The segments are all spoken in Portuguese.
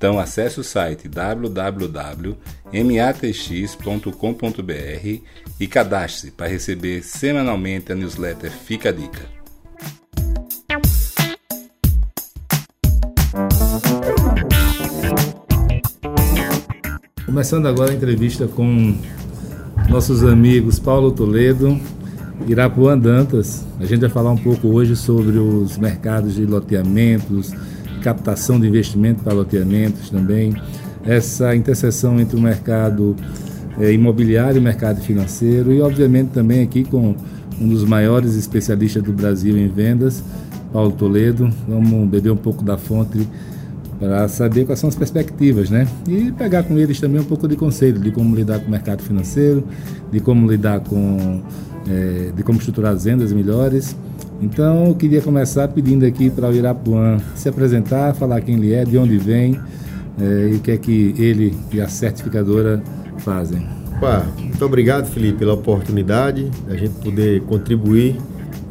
Então acesse o site www.matx.com.br e cadastre-se para receber semanalmente a newsletter Fica a Dica. Começando agora a entrevista com nossos amigos Paulo Toledo, Irapuã Dantas. A gente vai falar um pouco hoje sobre os mercados de loteamentos, captação de investimento para loteamentos também, essa interseção entre o mercado é, imobiliário e o mercado financeiro e, obviamente, também aqui com um dos maiores especialistas do Brasil em vendas, Paulo Toledo. Vamos beber um pouco da fonte para saber quais são as perspectivas, né? E pegar com eles também um pouco de conselho de como lidar com o mercado financeiro, de como lidar com, é, de como estruturar as vendas melhores então, eu queria começar pedindo aqui para o Irapuã se apresentar, falar quem ele é, de onde vem é, e o que é que ele e a certificadora fazem. Opa, muito obrigado, Felipe, pela oportunidade da gente poder contribuir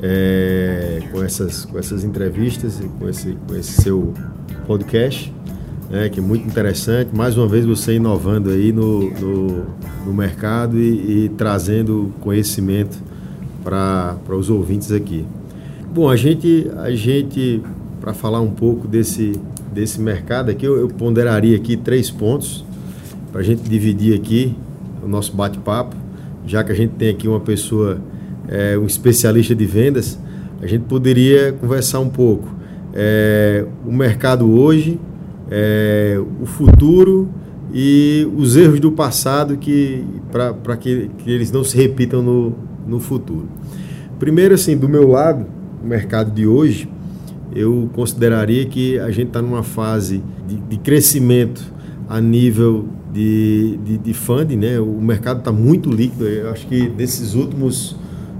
é, com, essas, com essas entrevistas e com esse, com esse seu podcast, né, que é muito interessante. Mais uma vez você inovando aí no, no, no mercado e, e trazendo conhecimento para os ouvintes aqui. Bom, a gente, a gente para falar um pouco desse, desse mercado aqui, eu, eu ponderaria aqui três pontos para a gente dividir aqui o nosso bate-papo, já que a gente tem aqui uma pessoa, é, um especialista de vendas, a gente poderia conversar um pouco é, o mercado hoje, é, o futuro e os erros do passado que para que, que eles não se repitam no, no futuro. Primeiro, assim, do meu lado, mercado de hoje, eu consideraria que a gente está numa fase de, de, crescimento a nível de, de, de funding, né? O mercado está muito líquido. Eu acho que nesses últimos,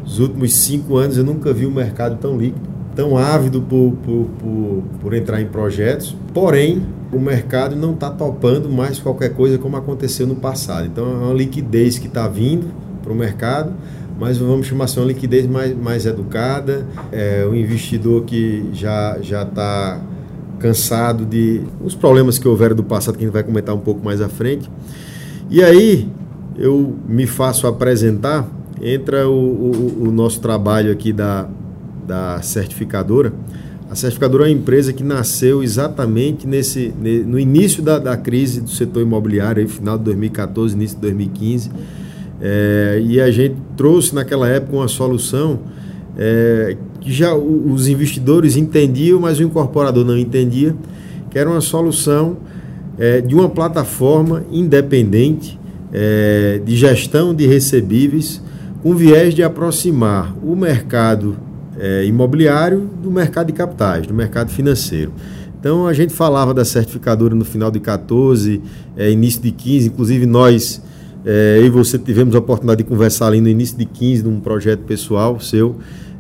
os últimos cinco anos eu nunca vi um mercado tão líquido, tão ávido por, por, por, por entrar em projetos. Porém, o mercado não está topando mais qualquer coisa como aconteceu no passado. Então, é uma liquidez que está vindo para o mercado mas vamos chamar assim, uma liquidez mais, mais educada, é, um investidor que já já está cansado de os problemas que houveram do passado, que a gente vai comentar um pouco mais à frente. E aí eu me faço apresentar, entra o, o, o nosso trabalho aqui da, da certificadora. A certificadora é uma empresa que nasceu exatamente nesse, no início da, da crise do setor imobiliário, aí, final de 2014, início de 2015 é, e a gente trouxe naquela época uma solução é, que já os investidores entendiam, mas o incorporador não entendia, que era uma solução é, de uma plataforma independente é, de gestão de recebíveis, com viés de aproximar o mercado é, imobiliário do mercado de capitais, do mercado financeiro. Então a gente falava da certificadora no final de 14, é, início de 15, inclusive nós é, e você tivemos a oportunidade de conversar ali no início de 15 num projeto pessoal seu.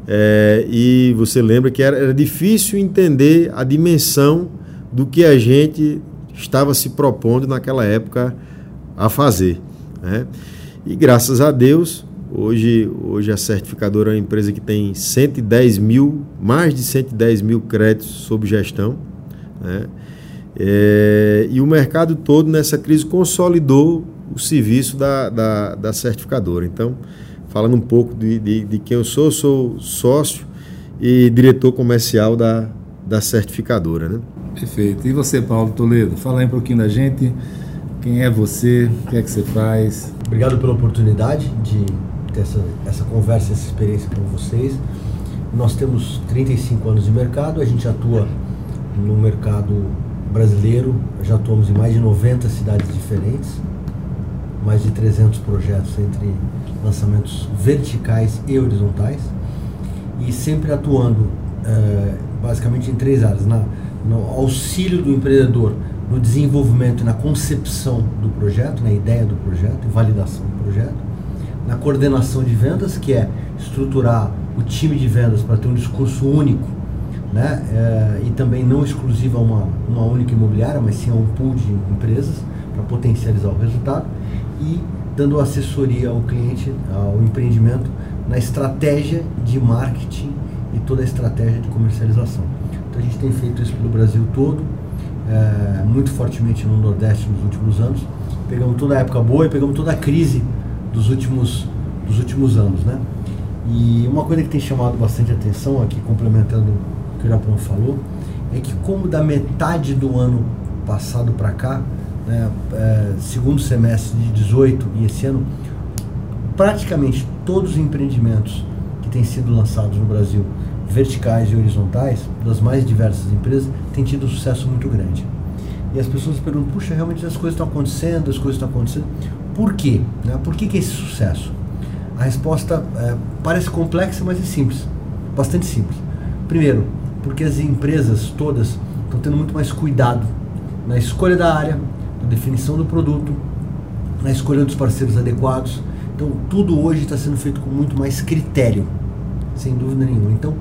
É, e você lembra que era, era difícil entender a dimensão do que a gente estava se propondo naquela época a fazer. Né? E graças a Deus, hoje, hoje a certificadora é uma empresa que tem 110 mil, mais de 110 mil créditos sob gestão. Né? É, e o mercado todo nessa crise consolidou o serviço da, da, da certificadora. Então, falando um pouco de, de, de, quem eu sou, sou sócio e diretor comercial da, da certificadora. Né? Perfeito. E você, Paulo Toledo? Fala aí um pouquinho da gente. Quem é você? O que é que você faz? Obrigado pela oportunidade de ter essa, essa conversa, essa experiência com vocês. Nós temos 35 anos de mercado, a gente atua no mercado brasileiro, já atuamos em mais de 90 cidades diferentes, mais de 300 projetos entre lançamentos verticais e horizontais, e sempre atuando é, basicamente em três áreas: na, no auxílio do empreendedor no desenvolvimento e na concepção do projeto, na ideia do projeto e validação do projeto, na coordenação de vendas, que é estruturar o time de vendas para ter um discurso único, né? É, e também não exclusivo a uma, uma única imobiliária, mas sim a um pool de empresas para potencializar o resultado e dando assessoria ao cliente, ao empreendimento, na estratégia de marketing e toda a estratégia de comercialização. Então a gente tem feito isso pelo Brasil todo, é, muito fortemente no Nordeste nos últimos anos. Pegamos toda a época boa e pegamos toda a crise dos últimos, dos últimos anos, né? E uma coisa que tem chamado bastante atenção aqui, complementando o que o Irapão falou, é que como da metade do ano passado para cá, né, é, segundo semestre de 18 e esse ano, praticamente todos os empreendimentos que têm sido lançados no Brasil, verticais e horizontais, das mais diversas empresas, têm tido um sucesso muito grande. E as pessoas perguntam, puxa, realmente as coisas estão acontecendo, as coisas estão acontecendo. Por quê? Né? Por que, que esse sucesso? A resposta é, parece complexa, mas é simples, bastante simples. Primeiro, porque as empresas todas estão tendo muito mais cuidado na escolha da área, na definição do produto, na escolha dos parceiros adequados. Então, tudo hoje está sendo feito com muito mais critério, sem dúvida nenhuma. Então,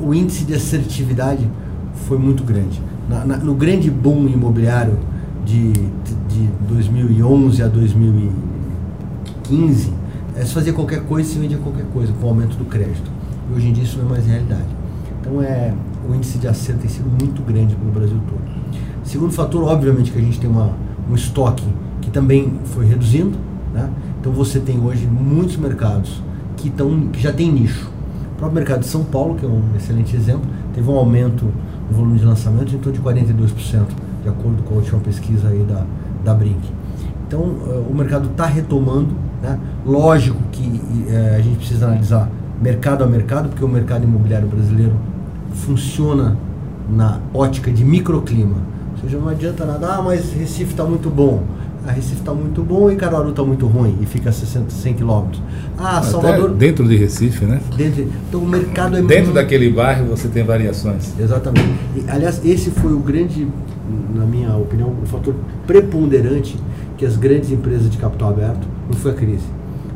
o índice de assertividade foi muito grande. Na, na, no grande boom imobiliário de, de 2011 a 2015, é, se fazia qualquer coisa se vendia qualquer coisa com o aumento do crédito. E hoje em dia isso não é mais realidade. Então é, o índice de acerto tem sido muito grande no Brasil todo. Segundo fator, obviamente que a gente tem uma, um estoque que também foi reduzindo. Né? Então você tem hoje muitos mercados que, tão, que já tem nicho. O próprio mercado de São Paulo, que é um excelente exemplo, teve um aumento no volume de lançamentos em torno de 42%, de acordo com a última pesquisa aí da, da Brink. Então uh, o mercado está retomando né? Lógico que é, a gente precisa analisar mercado a mercado, porque o mercado imobiliário brasileiro funciona na ótica de microclima. Ou seja, não adianta nada, ah, mas Recife está muito bom. A ah, Recife está muito bom e Caruaru está muito ruim e fica a 60, 100 quilômetros. Ah, Até Salvador. Dentro de Recife, né? Dentro, então o mercado é Dentro muito... daquele bairro você tem variações. Exatamente. E, aliás, esse foi o grande, na minha opinião, o fator preponderante que as grandes empresas de capital aberto não foi a crise.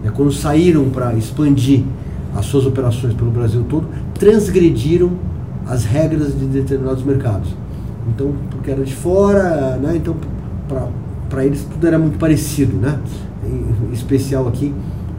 É quando saíram para expandir as suas operações pelo Brasil todo, transgrediram as regras de determinados mercados. Então, porque era de fora, né? Então, para eles tudo era muito parecido, né? Em especial aqui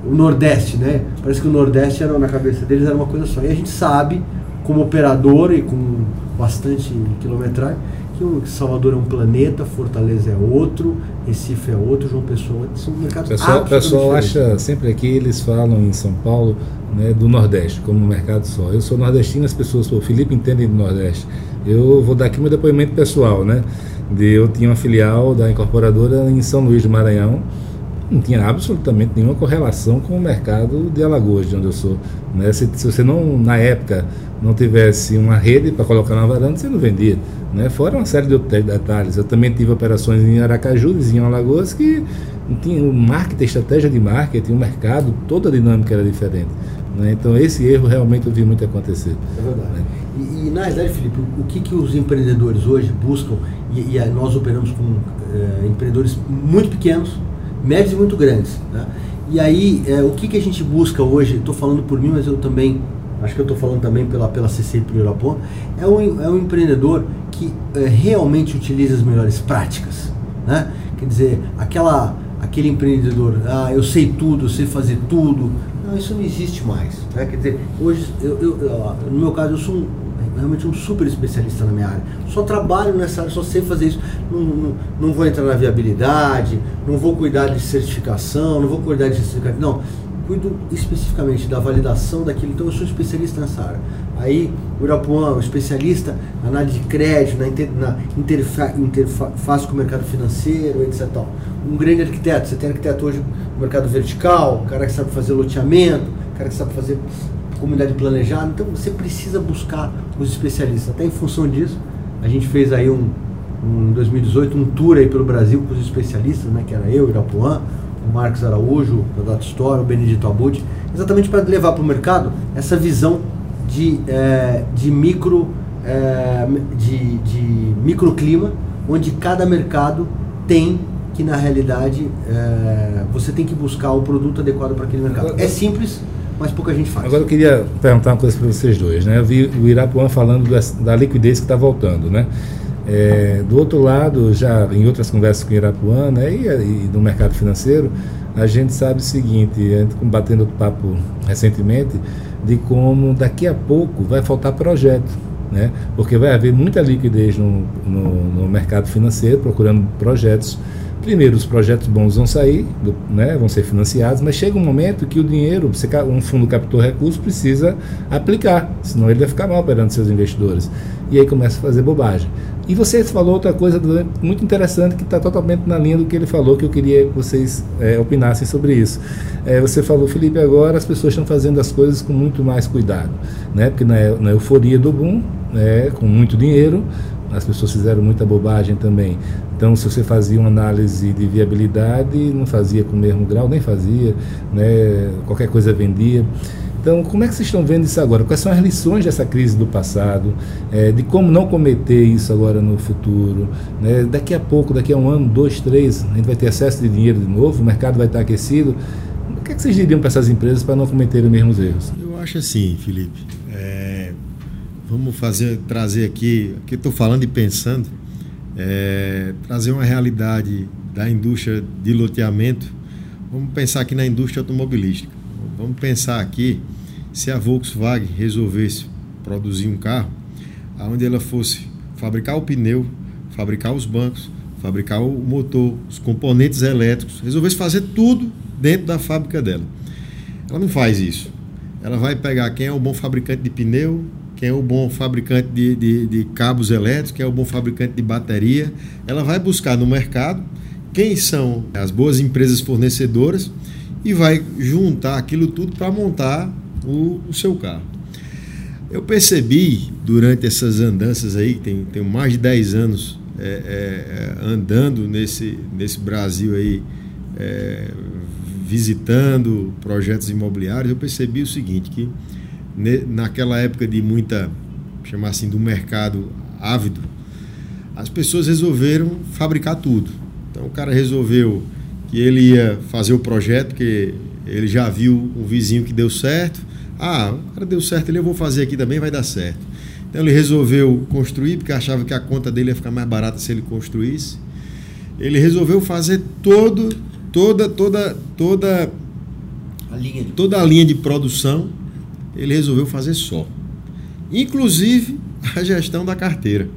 o Nordeste, né? Parece que o Nordeste era na cabeça deles era uma coisa só. E a gente sabe, como operador e com bastante quilometragem, que Salvador é um planeta, Fortaleza é outro, Recife é outro, João Pessoa é. São mercados pessoal, O pessoal acha, sempre aqui eles falam em São Paulo né, do Nordeste, como um mercado só. Eu sou nordestino, as pessoas, o Felipe entendem do Nordeste. Eu vou dar aqui meu depoimento pessoal, né? De, eu tinha uma filial da incorporadora em São Luís do Maranhão, não tinha absolutamente nenhuma correlação com o mercado de Alagoas, de onde eu sou. Né? Se, se você não, na época, não tivesse uma rede para colocar na varanda, você não vendia. Né? Fora uma série de outros detalhes. Eu também tive operações em Aracaju, vizinho Alagoas, que tinha o marketing, estratégia de marketing, o mercado, toda a dinâmica era diferente. Né? Então esse erro realmente eu vi muito acontecer. É verdade. Né? E, na verdade, Felipe, o que, que os empreendedores hoje buscam, e, e nós operamos com é, empreendedores muito pequenos, médios e muito grandes. Né? E aí, é, o que, que a gente busca hoje, estou falando por mim, mas eu também, acho que eu estou falando também pela, pela CC pelo Irapon, é um, é um empreendedor que é, realmente utiliza as melhores práticas. Né? Quer dizer, aquela, aquele empreendedor, ah, eu sei tudo, eu sei fazer tudo. Não, isso não existe mais. Né? Quer dizer, hoje, eu, eu, no meu caso, eu sou um realmente um super especialista na minha área. Só trabalho nessa área, só sei fazer isso. Não, não, não vou entrar na viabilidade, não vou cuidar de certificação, não vou cuidar de certificação. Não. cuido especificamente da validação daquilo, então eu sou especialista nessa área. Aí o Irapuã, o especialista na análise de crédito, na, inter, na interfa, interface com o mercado financeiro, etc. Um grande arquiteto, você tem arquiteto hoje no mercado vertical, cara que sabe fazer loteamento, cara que sabe fazer comunidade planejada, então você precisa buscar os especialistas. Até em função disso, a gente fez aí um, um 2018 um tour aí pelo Brasil com os especialistas, né, que era eu, Irapuã, o Marcos Araújo, da Data Store, o Benedito Abud, exatamente para levar para o mercado essa visão de, é, de micro é, de, de microclima, onde cada mercado tem que na realidade é, você tem que buscar o produto adequado para aquele mercado. É simples, mas pouca gente faz. Agora eu queria perguntar uma coisa para vocês dois, né? Eu vi o Irapuã falando da liquidez que está voltando, né? É, do outro lado, já em outras conversas com o Irapuã né, e, e no mercado financeiro, a gente sabe o seguinte, a gente batendo papo recentemente, de como daqui a pouco vai faltar projeto. Né? Porque vai haver muita liquidez no, no, no mercado financeiro, procurando projetos primeiro os projetos bons vão sair, do, né, vão ser financiados, mas chega um momento que o dinheiro, um fundo captou recursos, precisa aplicar, senão ele vai ficar mal perante seus investidores. E aí começa a fazer bobagem. E você falou outra coisa muito interessante que está totalmente na linha do que ele falou, que eu queria que vocês é, opinassem sobre isso. É, você falou, Felipe, agora as pessoas estão fazendo as coisas com muito mais cuidado, né? porque na, na euforia do boom, né, com muito dinheiro, as pessoas fizeram muita bobagem também. Então, se você fazia uma análise de viabilidade, não fazia com o mesmo grau, nem fazia, né? qualquer coisa vendia. Então, como é que vocês estão vendo isso agora? Quais são as lições dessa crise do passado? É, de como não cometer isso agora no futuro? Né? Daqui a pouco, daqui a um ano, dois, três, a gente vai ter excesso de dinheiro de novo, o mercado vai estar aquecido. O que, é que vocês diriam para essas empresas para não cometerem os mesmos erros? Eu acho assim, Felipe. É, vamos fazer, trazer aqui, que estou falando e pensando, é, trazer uma realidade da indústria de loteamento. Vamos pensar aqui na indústria automobilística. Vamos pensar aqui se a Volkswagen resolvesse produzir um carro onde ela fosse fabricar o pneu, fabricar os bancos, fabricar o motor, os componentes elétricos, resolvesse fazer tudo dentro da fábrica dela. Ela não faz isso. Ela vai pegar quem é o bom fabricante de pneu, quem é o bom fabricante de, de, de cabos elétricos, quem é o bom fabricante de bateria. Ela vai buscar no mercado quem são as boas empresas fornecedoras e vai juntar aquilo tudo para montar o, o, seu carro. Eu percebi durante essas andanças aí, tem, tem mais de 10 anos é, é, é, andando nesse, nesse Brasil aí, é, visitando projetos imobiliários, eu percebi o seguinte, que naquela época de muita, chamar assim, do mercado ávido, as pessoas resolveram fabricar tudo. Então o cara resolveu que ele ia fazer o projeto, que ele já viu um vizinho que deu certo. Ah, o cara deu certo, ele eu vou fazer aqui também, vai dar certo. Então ele resolveu construir, porque achava que a conta dele ia ficar mais barata se ele construísse. Ele resolveu fazer todo, toda, toda, toda a linha de, toda a linha de produção ele resolveu fazer só. Inclusive a gestão da carteira.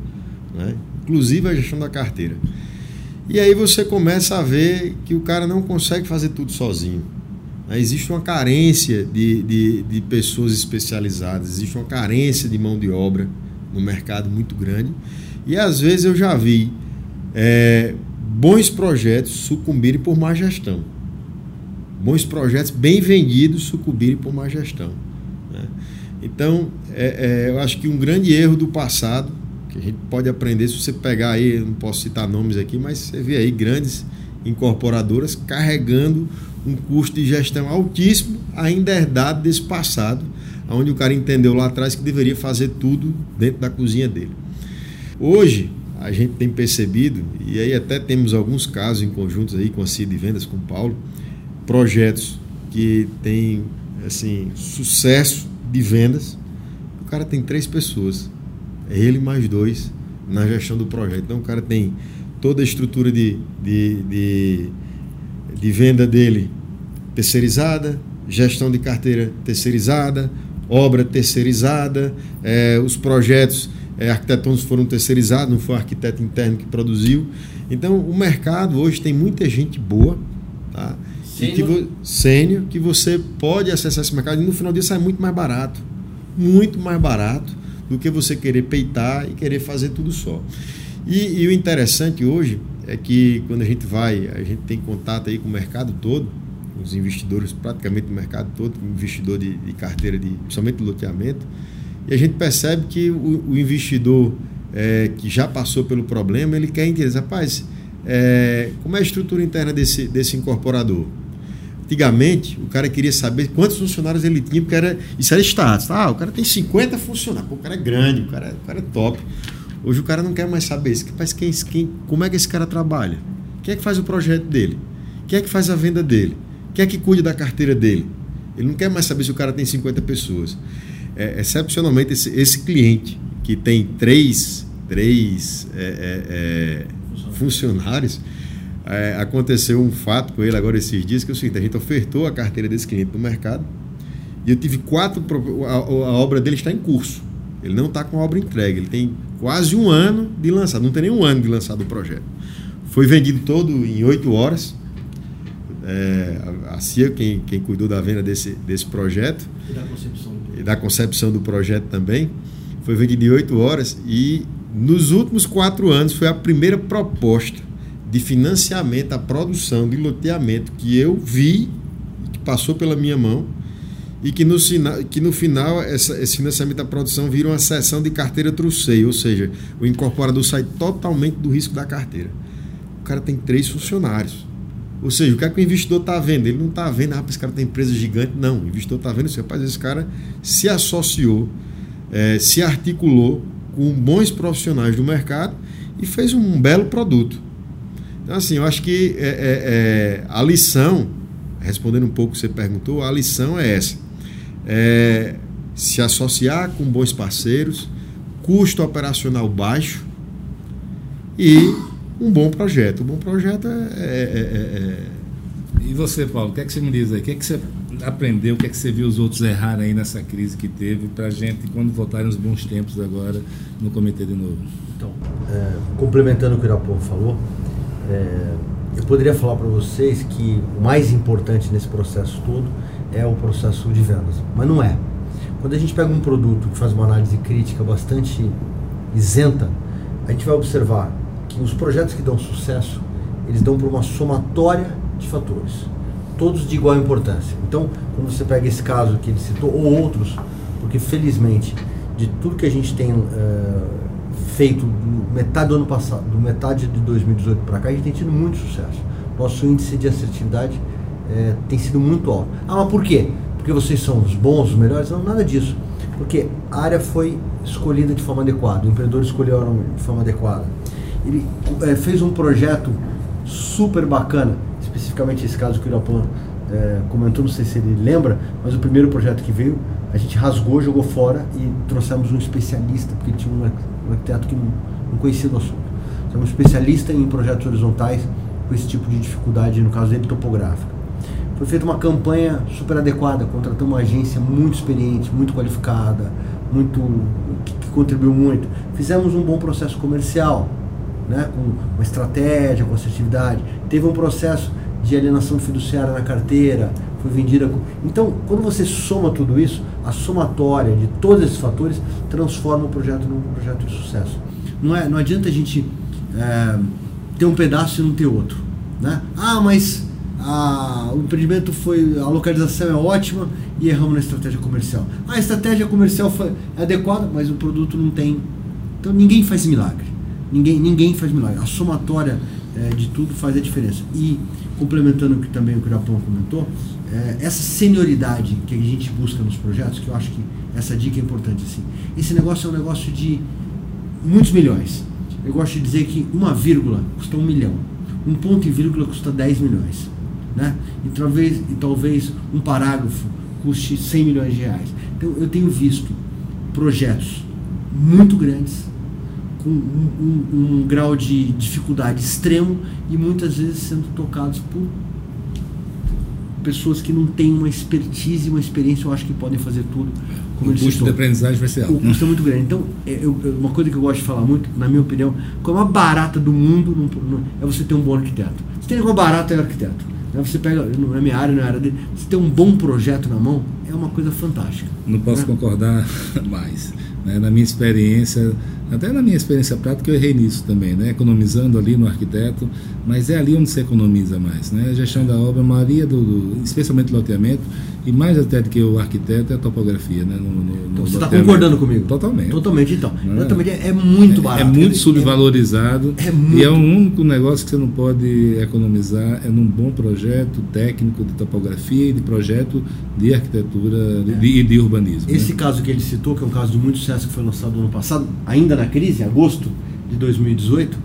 Né? Inclusive a gestão da carteira. E aí você começa a ver que o cara não consegue fazer tudo sozinho. Né? Existe uma carência de, de, de pessoas especializadas, existe uma carência de mão de obra no mercado muito grande. E às vezes eu já vi é, bons projetos sucumbirem por má gestão. Bons projetos bem vendidos sucumbirem por má gestão. Então, é, é, eu acho que um grande erro do passado, que a gente pode aprender, se você pegar aí, não posso citar nomes aqui, mas você vê aí grandes incorporadoras carregando um custo de gestão altíssimo, ainda herdado desse passado, onde o cara entendeu lá atrás que deveria fazer tudo dentro da cozinha dele. Hoje, a gente tem percebido, e aí até temos alguns casos em conjuntos aí com a CID Vendas, com o Paulo, projetos que têm assim, sucesso de vendas, o cara tem três pessoas. É ele mais dois na gestão do projeto. Então o cara tem toda a estrutura de, de, de, de venda dele terceirizada, gestão de carteira terceirizada, obra terceirizada, é, os projetos é, arquitetônicos foram terceirizados, não foi o arquiteto interno que produziu. Então o mercado hoje tem muita gente boa, tá? Sênior. sênior, que você pode acessar esse mercado e no final disso sai muito mais barato. Muito mais barato do que você querer peitar e querer fazer tudo só. E, e, o interessante hoje é que quando a gente vai, a gente tem contato aí com o mercado todo, os investidores, praticamente o mercado todo, investidor de, de carteira, de, principalmente de loteamento, e a gente percebe que o, o investidor é, que já passou pelo problema, ele quer entender, rapaz, é, como é a estrutura interna desse, desse incorporador? Antigamente, o cara queria saber quantos funcionários ele tinha, porque era, isso era status. Ah, o cara tem 50 funcionários, Pô, o cara é grande, o cara, o cara é top. Hoje o cara não quer mais saber isso. Mas quem, quem, como é que esse cara trabalha? Quem é que faz o projeto dele? Quem é que faz a venda dele? Quem é que cuida da carteira dele? Ele não quer mais saber se o cara tem 50 pessoas. É, excepcionalmente, esse, esse cliente que tem três, três é, é, é funcionários, é, aconteceu um fato com ele agora esses dias, que é o seguinte, a gente ofertou a carteira desse cliente no mercado e eu tive quatro, a, a obra dele está em curso. Ele não está com a obra entregue, ele tem quase um ano de lançado, não tem nem um ano de lançado o projeto. Foi vendido todo em oito horas. É, a CIA, quem, quem cuidou da venda desse, desse projeto. E da concepção. E da concepção do projeto também. Foi vendido em oito horas e nos últimos quatro anos foi a primeira proposta de financiamento à produção de loteamento que eu vi, que passou pela minha mão, e que no, que no final essa, esse financiamento da produção vira uma sessão de carteira truceio, ou seja, o incorporador sai totalmente do risco da carteira. O cara tem três funcionários. Ou seja, o que é que o investidor está vendo? Ele não está vendo, ah, esse cara tem empresa gigante. Não, o investidor está vendo assim, rapaz, esse cara se associou, é, se articulou com bons profissionais do mercado e fez um belo produto. Então, assim, eu acho que é, é, é a lição, respondendo um pouco o que você perguntou, a lição é essa. É, se associar com bons parceiros, custo operacional baixo e um bom projeto. Um bom projeto é, é, é, E você, Paulo, o que é que você me diz aí? O que é que você aprendeu, o que é que você viu os outros errarem aí nessa crise que teve para a gente, quando voltarem os bons tempos agora no comitê de novo? Então, complementando o que o Irapô falou, é, eu poderia falar para vocês que o mais importante nesse processo todo é o processo de vendas, mas não é. Quando a gente pega um produto que faz uma análise crítica bastante isenta, a gente vai observar que os projetos que dão sucesso, eles dão por uma somatória de fatores, todos de igual importância. Então, quando você pega esse caso que ele citou, ou outros, porque felizmente, de tudo que a gente tem uh, feito do metade do ano passado, do metade de 2018 para cá, a gente tem tido muito sucesso. Nosso índice de assertividade é, tem sido muito alto. Ah, mas por quê? Porque vocês são os bons, os melhores? Não, nada disso. Porque a área foi escolhida de forma adequada, o empreendedor escolheu de forma adequada. Ele é, fez um projeto super bacana, especificamente esse caso que o Irapan é, comentou, não sei se ele lembra, mas o primeiro projeto que veio, a gente rasgou, jogou fora e trouxemos um especialista, porque tinha um um arquiteto que não, conhecia do assunto. Um especialista em projetos horizontais com esse tipo de dificuldade, no caso dele, topográfica. Foi feita uma campanha super adequada, contratamos uma agência muito experiente, muito qualificada, muito que, que contribuiu muito. Fizemos um bom processo comercial, né, com uma estratégia, com assertividade. Teve um processo de alienação fiduciária na carteira, foi vendida. Então, quando você soma tudo isso, a somatória de todos esses fatores transforma o projeto num projeto de sucesso. Não, é, não adianta a gente é, ter um pedaço e não ter outro. Né? Ah, mas a, o empreendimento foi. a localização é ótima e erramos na estratégia comercial. Ah, a estratégia comercial foi adequada, mas o produto não tem. Então ninguém faz milagre. Ninguém, ninguém faz milagre. A somatória é, de tudo faz a diferença. E complementando o que também o Japão comentou, é, essa senioridade que a gente busca nos projetos, que eu acho que essa dica é importante assim. Esse negócio é um negócio de muitos milhões. Eu gosto de dizer que uma vírgula custa um milhão, um ponto e vírgula custa 10 milhões, né? E talvez, e talvez um parágrafo custe 100 milhões de reais. Então eu tenho visto projetos muito grandes com um, um, um grau de dificuldade extremo e muitas vezes sendo tocados por pessoas que não têm uma expertise, uma experiência, eu acho que podem fazer tudo. Como o custo de aprendizagem vai ser alto. O custo é muito grande. Então, é, eu, uma coisa que eu gosto de falar muito, na minha opinião, a coisa mais barata do mundo não, não, é você ter um bom arquiteto. Você tem uma barata é arquiteto. Né? Você pega, não é minha área, não é área dele, você tem um bom projeto na mão, é uma coisa fantástica. Não posso né? concordar mais. Né? Na minha experiência, até na minha experiência prática, eu errei nisso também, né? economizando ali no arquiteto, mas é ali onde se economiza mais. Né? A gestão da obra, a maioria, do, do especialmente loteamento, e mais até do que o arquiteto, é a topografia. Né? No, no, então, no você está concordando comigo? Totalmente. Totalmente, então. Né? Exatamente, é, é muito barato. É, é muito subvalorizado. É, é muito... E é o único negócio que você não pode economizar, é num bom projeto técnico de topografia e de projeto de arquitetura e de, de, urbanismo. Esse né? caso que ele citou, que é um caso de muito sucesso que foi lançado no ano passado, ainda na crise, agosto de 2018,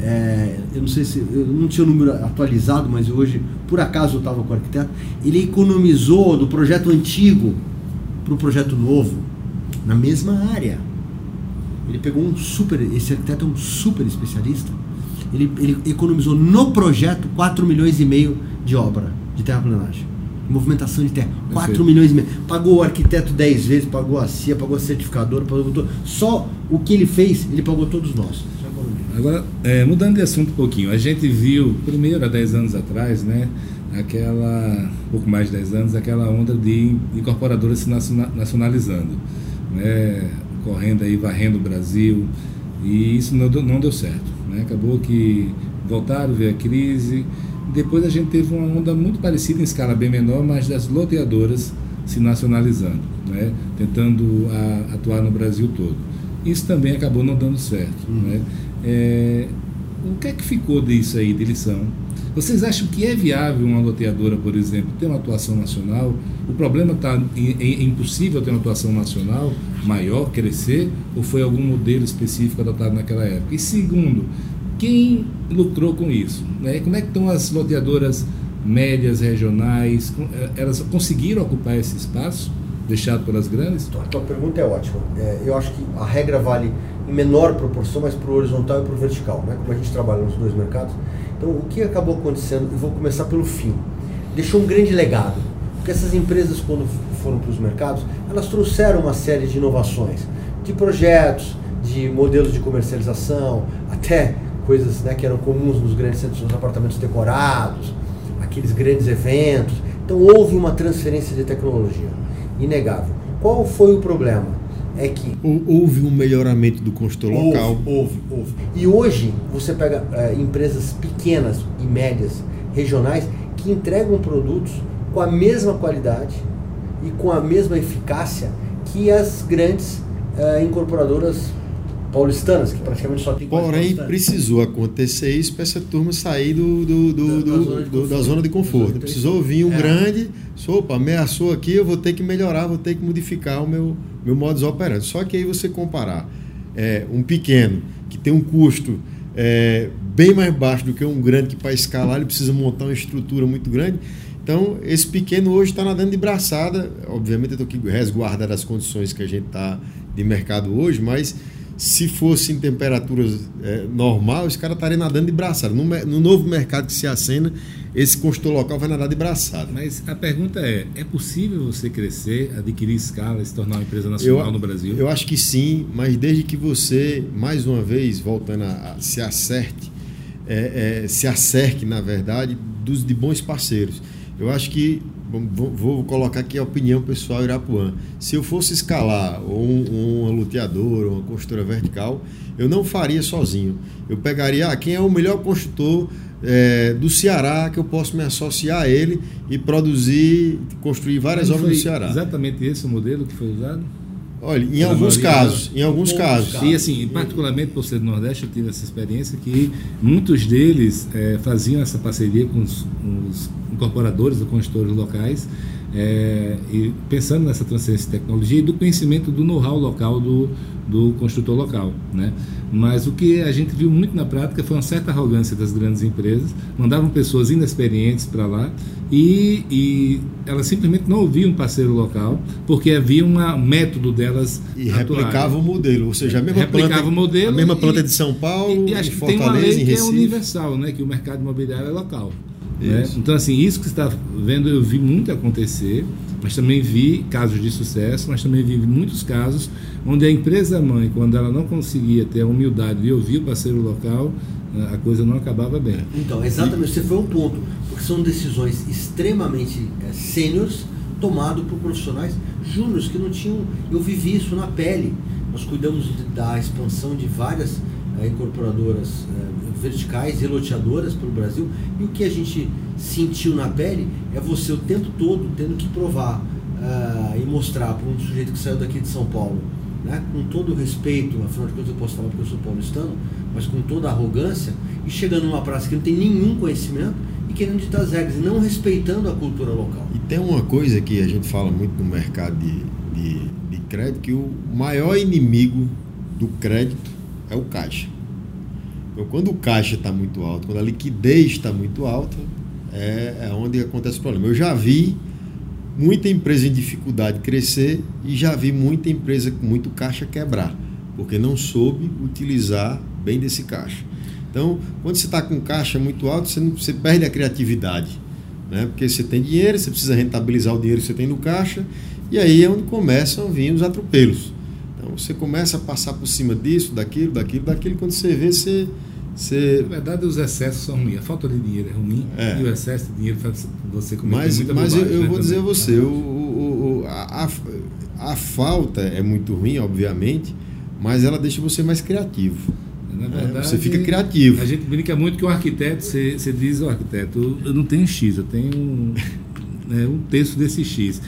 é, eu não sei se eu não tinha o número atualizado, mas hoje por acaso eu estava com o arquiteto. Ele economizou do projeto antigo para o projeto novo na mesma área. Ele pegou um super, esse arquiteto é um super especialista. Ele, ele economizou no projeto 4 milhões e meio de obra de terraplanagem. Movimentação de terra, 4 milhões e meio. Pagou o arquiteto 10 vezes, pagou a CIA, pagou a certificadora, pagou tudo. Só o que ele fez, ele pagou todos nós. Agora, é, mudando de assunto um pouquinho, a gente viu, primeiro há 10 anos atrás, né, aquela, pouco mais de 10 anos, aquela onda de incorporadoras se nacionalizando, né, correndo aí, varrendo o Brasil, e isso não deu, não deu certo. Né, acabou que voltaram, veio a crise, depois a gente teve uma onda muito parecida, em escala bem menor, mas das loteadoras se nacionalizando, né, tentando a, atuar no Brasil todo. Isso também acabou não dando certo. Uhum. Né? É, o que é que ficou disso aí, de lição? Vocês acham que é viável uma loteadora, por exemplo, ter uma atuação nacional? O problema está em, é impossível ter uma atuação nacional maior, crescer, ou foi algum modelo específico adotado naquela época? E segundo, quem lucrou com isso? Né? Como é que estão as loteadoras médias, regionais? É, elas conseguiram ocupar esse espaço deixado pelas grandes? A tua pergunta é ótima. É, eu acho que a regra vale em menor proporção, mas para o horizontal e para o vertical, né? como a gente trabalha nos dois mercados. Então, o que acabou acontecendo, eu vou começar pelo fim, deixou um grande legado, porque essas empresas, quando foram para os mercados, elas trouxeram uma série de inovações, de projetos, de modelos de comercialização, até coisas né, que eram comuns nos grandes centros, nos apartamentos decorados, aqueles grandes eventos. Então, houve uma transferência de tecnologia, inegável. Qual foi o problema? é que. Houve um melhoramento do construtor local. Houve, houve. E hoje você pega é, empresas pequenas e médias, regionais, que entregam produtos com a mesma qualidade e com a mesma eficácia que as grandes é, incorporadoras paulistanas, que praticamente só tem Porém, precisou acontecer isso para essa turma sair do, do, do, da, da, zona do da, zona de conforto. Precisou vir um é. grande, opa, ameaçou aqui, eu vou ter que melhorar, vou ter que modificar o meu, meu modus operandi. Só que aí você comparar é, um pequeno, que tem um custo é, bem mais baixo do que um grande, que para escalar ele precisa montar uma estrutura muito grande. Então, esse pequeno hoje está nadando de braçada. Obviamente, eu estou aqui resguardado as condições que a gente está de mercado hoje, mas se fosse em temperaturas é, normal, os caras estariam nadando de braçada. No, no, novo mercado que se acena, esse consultor local vai nadar de braçada. Mas a pergunta é: é possível você crescer, adquirir escala e se tornar uma empresa nacional eu, no Brasil? Eu acho que sim, mas desde que você, mais uma vez, voltando a, a se acerte, é, é, se acerque, na verdade, dos, de bons parceiros. Eu acho que vou, vou, colocar aqui a opinião pessoal Irapuã. Se eu fosse escalar um, uma luteadora, uma construtora vertical, eu não faria sozinho. Eu pegaria ah, quem é o melhor construtor é, do Ceará que eu posso me associar a ele e produzir, construir várias obras no Ceará. Exatamente esse o modelo que foi usado? Olha, em alguns casos, em alguns casos. E assim, particularmente por ser do Nordeste, eu tive essa experiência que muitos deles é, faziam essa parceria com os, os incorporadores, os consultores locais, é, e pensando nessa transferência de tecnologia e do conhecimento do know-how local do, do construtor local. Né? Mas o que a gente viu muito na prática foi uma certa arrogância das grandes empresas, mandavam pessoas inexperientes para lá e, e, elas simplesmente não ouviam um parceiro local, porque havia um método delas. E replicava o modelo, ou seja, a mesma replicava planta, o modelo. A mesma planta e, de São Paulo, e, e acho que tem uma lei que é universal, né? que o mercado imobiliário é local. Né? Então, assim, isso que você está vendo, eu vi muito acontecer, mas também vi casos de sucesso, mas também vi muitos casos onde a empresa mãe, quando ela não conseguia ter a humildade de ouvir o parceiro local, a coisa não acabava bem. Então, exatamente, você foi um ponto, porque são decisões extremamente é, sêniores, tomado por profissionais júniores que não tinham. Eu vivi isso na pele. Nós cuidamos da expansão de várias é, incorporadoras é, verticais e loteadoras pelo Brasil e o que a gente sentiu na pele é você o tempo todo tendo que provar uh, e mostrar para um sujeito que saiu daqui de São Paulo, né, com todo o respeito, afinal de contas eu posso falar porque eu sou paulistano, mas com toda a arrogância, e chegando numa praça que não tem nenhum conhecimento e querendo ditar as regras, e não respeitando a cultura local. E tem uma coisa que a gente fala muito no mercado de, de, de crédito, que o maior inimigo do crédito é o caixa. Então, quando o caixa está muito alto, quando a liquidez está muito alta, é, é onde acontece o problema. Eu já vi muita empresa em dificuldade crescer e já vi muita empresa com muito caixa quebrar, porque não soube utilizar bem desse caixa. Então, quando você está com caixa muito alto, você, não, você perde a criatividade. Né? Porque você tem dinheiro, você precisa rentabilizar o dinheiro que você tem no caixa, e aí é onde começam a vir os atropelos. Então, você começa a passar por cima disso, daquilo, daquilo, daquilo, quando você vê, você. Você... Na verdade, os excessos são ruins. A falta de dinheiro é ruim é. e o excesso de dinheiro faz você cometer mas, muita Mas bobagem, eu, eu né, vou dizer a também. você, o, o, o, a, a falta é muito ruim, obviamente, mas ela deixa você mais criativo. Na verdade, você fica criativo. A gente brinca muito que o arquiteto, você, você diz, o arquiteto, eu não tenho X, eu tenho um, né, um terço desse X.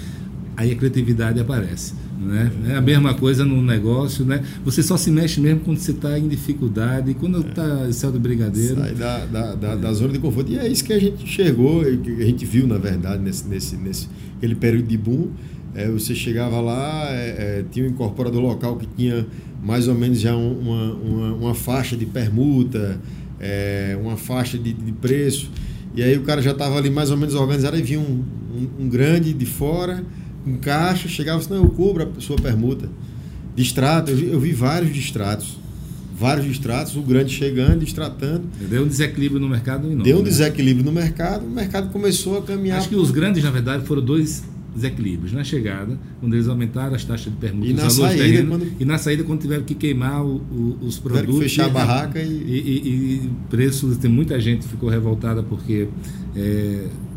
Aí a criatividade aparece. Né? É a mesma coisa no negócio, né? Você só se mexe mesmo quando você está em dificuldade, quando está céu do brigadeiro. Sai da, da, da, da, zona de conforto. E é isso que a gente enxergou, que a gente viu, na verdade, nesse, nesse, nesse aquele período de boom. É, você chegava lá, é, é, tinha um incorporador local que tinha mais ou menos já uma, uma, uma faixa de permuta, é, uma faixa de, de, preço. E aí o cara já estava ali mais ou menos organizado, e vinha um, um, um grande de fora, um caixa, chegava assim, não, eu cubro a sua permuta. Distrato, eu vi, eu vi vários distratos. Vários distratos, o grande chegando, distratando. Deu um desequilíbrio no mercado enorme. Deu um né? desequilíbrio no mercado, o mercado começou a caminhar. Acho que os grandes, na verdade, foram dois desequilíbrios. Na chegada, quando eles aumentaram as taxas de permuta, e na saída, terreno, quando... e na saída, quando tiveram que queimar o, o, os produtos. Tiveram que fechar a barraca e. E, e, e preços, tem muita gente que ficou revoltada porque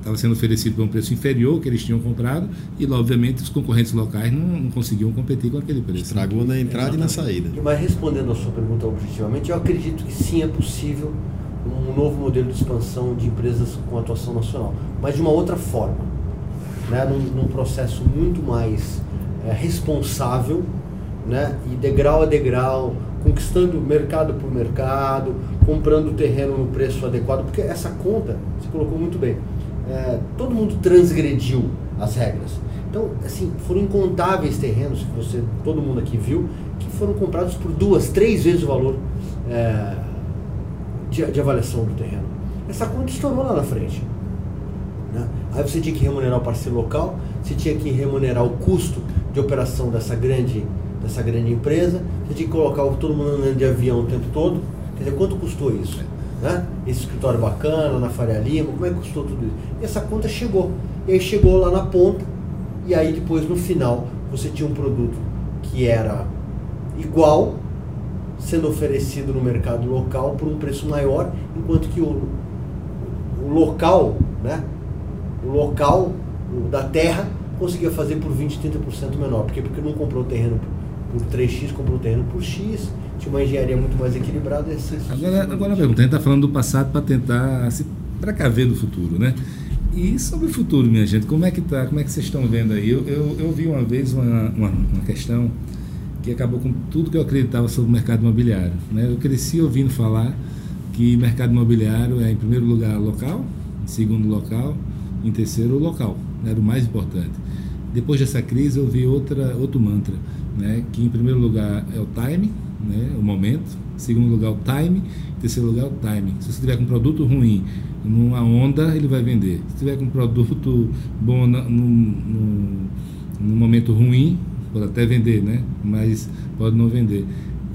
estava sendo oferecido por um preço inferior que eles tinham comprado e, obviamente, os concorrentes locais não, não conseguiam competir com aquele preço. Estragou na entrada Exatamente. e na saída. Mas respondendo a sua pergunta objetivamente, eu acredito que sim é possível um novo modelo de expansão de empresas com atuação nacional, mas de uma outra forma né, num, num processo muito mais é, responsável, né, e degrau a degrau, conquistando mercado por mercado, comprando terreno no preço adequado, porque essa conta, você colocou muito bem, é, todo mundo transgrediu as regras. Então, assim, foram incontáveis terrenos que você, todo mundo aqui viu, que foram comprados por duas, três vezes o valor é, de, de avaliação do terreno. Essa conta estourou lá na frente. Né? Aí você tinha que remunerar o parceiro local, você tinha que remunerar o custo de operação dessa grande, dessa grande empresa, você tinha que colocar todo mundo andando de avião o tempo todo. Quer dizer, quanto custou isso? Né? Esse escritório bacana, na Faria Lima, como é que custou tudo isso? E essa conta chegou. E aí chegou lá na ponta, e aí depois no final você tinha um produto que era igual, sendo oferecido no mercado local por um preço maior, enquanto que o, o local, né, o local o da terra conseguia fazer por 20, 30% menor. Por quê? Porque não comprou o terreno por 3x, comprou o terreno por x, uma engenharia muito mais equilibrada. Agora, agora a pergunta, a gente está falando do passado para tentar se precaver do futuro, né? E sobre o futuro, minha gente, como é que tá? Como é que vocês estão vendo aí? Eu, eu, eu vi uma vez uma, uma, uma, questão que acabou com tudo que eu acreditava sobre o mercado imobiliário. Né? Eu cresci ouvindo falar que mercado imobiliário é, em primeiro lugar, local, em segundo local, em terceiro, local. Né? Era o mais importante. Depois dessa crise, eu vi outra, outro mantra, né? que em primeiro lugar é o time, né? o momento, em segundo lugar o time, em terceiro lugar o timing. Se você tiver com um produto ruim numa onda, ele vai vender. Se tiver com um produto bom no, no, momento ruim, pode até vender, né? mas pode não vender.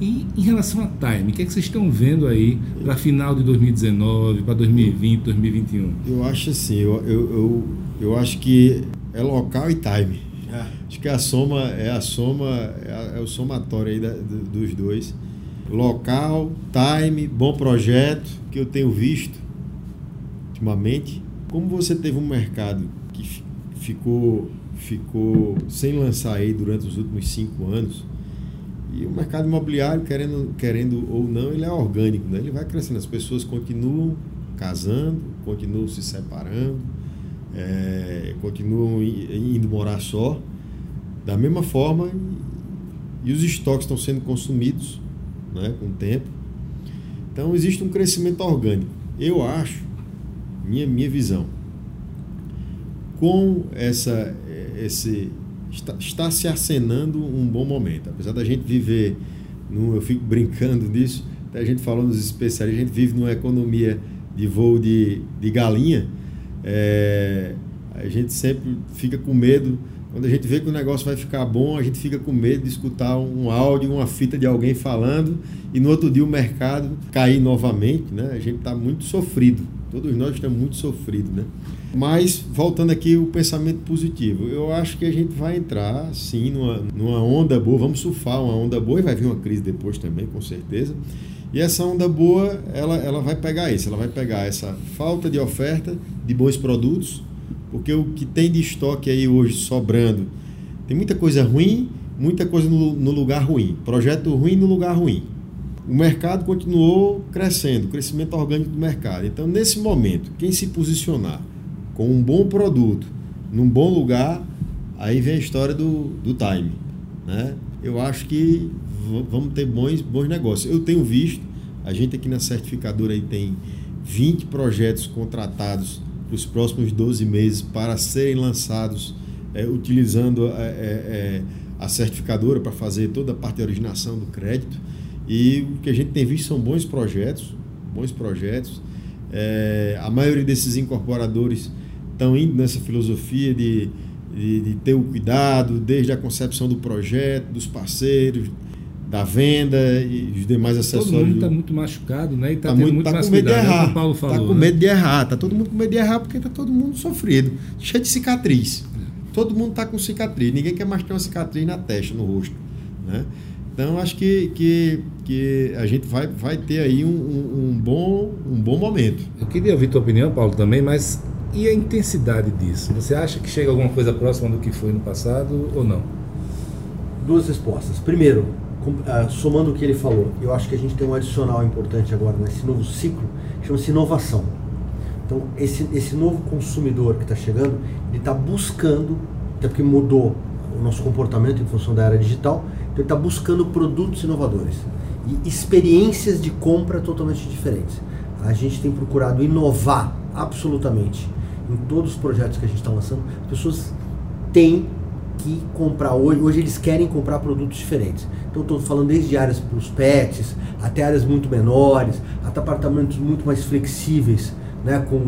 E em relação a time, o que, é que vocês estão vendo aí para final de 2019, para 2020, 2021? Eu acho assim, eu, eu, eu, eu acho que é local e time. É. Acho que a soma é a soma, é, é o somatório aí da, dos dois. Local, time, bom projeto, que eu tenho visto ultimamente. Como você teve um mercado que ficou, ficou sem lançar aí durante os últimos cinco anos, e o mercado imobiliário, querendo, querendo ou não, ele é orgânico, né? ele vai crescendo. As pessoas continuam casando, continuam se separando, é, continuam indo morar só, da mesma forma, e, os estoques estão sendo consumidos né, com o tempo. Então existe um crescimento orgânico. Eu acho, minha, minha visão, com essa, esse, está, está se acenando um bom momento. Apesar da gente viver, num, eu fico brincando disso, a gente falando dos especialistas, a gente vive numa economia de voo de, de galinha, é, a gente sempre fica com medo. Quando a gente vê que o negócio vai ficar bom, a gente fica com medo de escutar um áudio, uma fita de alguém falando e no outro dia o mercado cair novamente. Né? A gente está muito sofrido. Todos nós estamos muito sofridos. Né? Mas, voltando aqui, o pensamento positivo. Eu acho que a gente vai entrar, sim, numa, numa onda boa. Vamos surfar uma onda boa e vai vir uma crise depois também, com certeza. E essa onda boa, ela, ela vai pegar isso. Ela vai pegar essa falta de oferta de bons produtos, porque o que tem de estoque aí hoje sobrando, tem muita coisa ruim, muita coisa no, no lugar ruim. Projeto ruim no lugar ruim. O mercado continuou crescendo, crescimento orgânico do mercado. Então, nesse momento, quem se posicionar com um bom produto, num bom lugar, aí vem a história do, do time. Né? Eu acho que vamos ter bons, bons negócios. Eu tenho visto, a gente aqui na certificadora aí tem 20 projetos contratados para os próximos 12 meses para serem lançados é, utilizando é, é, a certificadora para fazer toda a parte de originação do crédito. E o que a gente tem visto são bons projetos, bons projetos. É, a maioria desses incorporadores estão indo nessa filosofia de, de, de, ter o cuidado desde a concepção do projeto, dos parceiros, da venda e os demais acessórios. Todo mundo está muito machucado, né? E está tá muito, muito tá mais com medo cuidado, de errar. É o Paulo falou. Está com né? medo de errar. Está todo mundo com medo de errar porque está todo mundo sofrido, cheio de cicatriz. Todo mundo está com cicatriz. Ninguém quer mais ter uma cicatriz na testa, no rosto. Né? Então, acho que, que, que a gente vai, vai ter aí um, um, um bom, um bom momento. Eu queria ouvir tua opinião, Paulo, também, mas e a intensidade disso? Você acha que chega alguma coisa próxima do que foi no passado ou não? Duas respostas. Primeiro, somando o que ele falou, eu acho que a gente tem um adicional importante agora nesse novo ciclo, chama-se inovação. Então, esse, esse novo consumidor que está chegando, ele está buscando, até porque mudou o nosso comportamento em função da era digital, então ele está buscando produtos inovadores e experiências de compra totalmente diferentes. A gente tem procurado inovar absolutamente em todos os projetos que a gente está lançando, as pessoas têm que comprar hoje. Hoje eles querem comprar produtos diferentes. Então estou falando desde áreas para os pets, até áreas muito menores, até apartamentos muito mais flexíveis, né, com,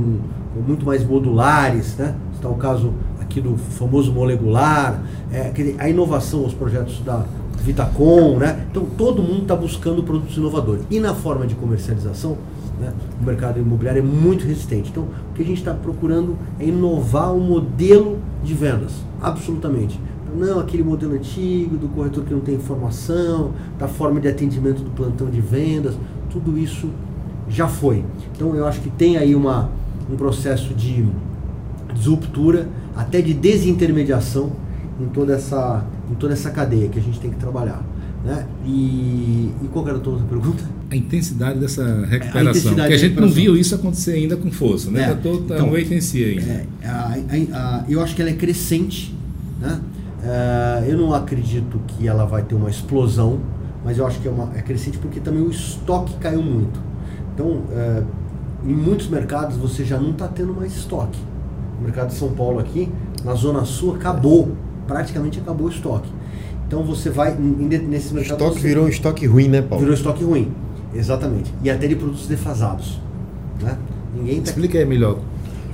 com muito mais modulares, né? Está o caso aqui do famoso molecular, é, a inovação, os projetos da Vitacom, né? Então todo mundo está buscando produtos inovadores. E na forma de comercialização, né? O mercado imobiliário é muito resistente. Então, o que a gente está procurando é inovar o modelo de vendas, absolutamente. Não aquele modelo antigo do corretor que não tem informação, da forma de atendimento do plantão de vendas, tudo isso já foi. Então, eu acho que tem aí uma, um processo de disruptura, até de desintermediação em toda essa, em toda essa cadeia que a gente tem que trabalhar. Né? E, e qual era a outra pergunta? A intensidade dessa recuperação. A intensidade porque a gente não viu isso acontecer ainda com força, né? É, tô, tá então, wait and see ainda. É, a, a, a, eu acho que ela é crescente. Né? É, eu não acredito que ela vai ter uma explosão, mas eu acho que é, uma, é crescente porque também o estoque caiu muito. Então, é, em muitos mercados você já não está tendo mais estoque. O mercado de São Paulo aqui, na Zona Sul, acabou. Praticamente acabou o estoque. Então você vai nesse mercado. Estoque virou um estoque ruim, né, Paulo? Virou estoque ruim, exatamente. E até de produtos defasados. Né? Ninguém tá... Explica aí melhor.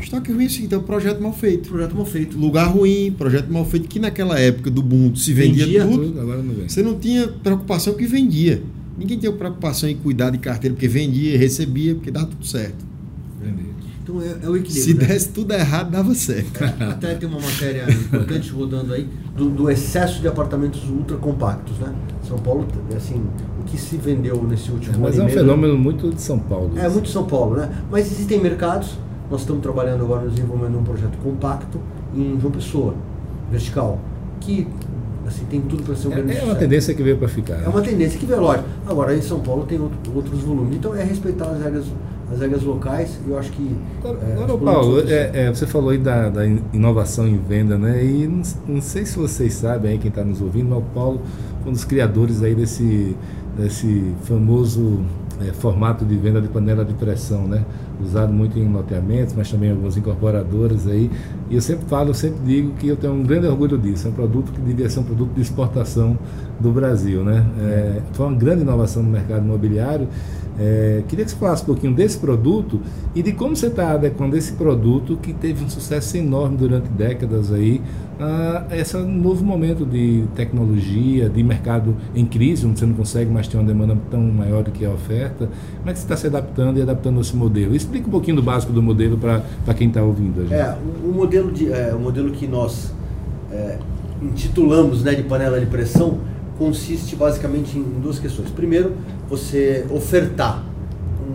Estoque ruim é o seguinte, é um projeto mal feito. Projeto mal feito. Lugar ruim, projeto mal feito, que naquela época do boom se vendia, vendia tudo. tudo. Agora não vem. Você não tinha preocupação que vendia. ninguém tinha preocupação em cuidar de carteira, porque vendia recebia, porque dava tudo certo. Então é, é o equilíbrio. Se né? desse tudo errado, dava certo. É, até tem uma matéria importante rodando aí do, do excesso de apartamentos ultra compactos, né? São Paulo, assim, que se vendeu nesse último É, mas ano é um fenômeno muito de São Paulo. É muito São Paulo, né? Mas existem mercados. Nós estamos trabalhando agora no desenvolvimento de um projeto compacto em João Pessoa, vertical, que assim tem tudo para ser um grande É, é uma sucesso. tendência que veio para ficar. É uma tendência que vem lógico. Agora em São Paulo tem outro- outros volumes. Então é respeitar as regras, as regras locais. Eu acho que Agora, é, agora, Paulo, é, é, você falou aí da, da in- inovação em venda, né? E não, não sei se vocês sabem aí, quem está nos ouvindo, mas o Paulo foi um dos criadores aí desse, desse famoso é, formato de venda de panela de pressão, né? Usado muito em loteamentos, mas também em algumas incorporadoras aí. E eu sempre falo, eu sempre digo que eu tenho um grande orgulho disso. É um produto que devia ser um produto de exportação do Brasil, né? É, foi uma grande inovação no mercado imobiliário. É, queria que você falasse um pouquinho desse produto e de como você está adequando esse produto que teve um sucesso enorme durante décadas aí a esse novo momento de tecnologia, de mercado em crise, onde você não consegue mais ter uma demanda tão maior do que a oferta. Como é que você está se adaptando e adaptando esse modelo? Explica um pouquinho do básico do modelo para quem está ouvindo a gente. É, o, modelo, de, é, o modelo que nós é, intitulamos né, de panela de pressão consiste basicamente em duas questões. Primeiro, você ofertar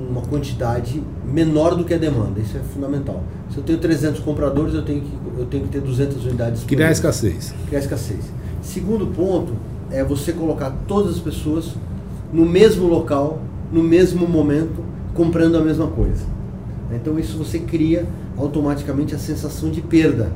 uma quantidade menor do que a demanda. Isso é fundamental. Se eu tenho 300 compradores, eu tenho que, eu tenho que ter 200 unidades Criar escassez. criar escassez. Segundo ponto é você colocar todas as pessoas no mesmo local, no mesmo momento, comprando a mesma coisa. Então isso você cria automaticamente a sensação de perda.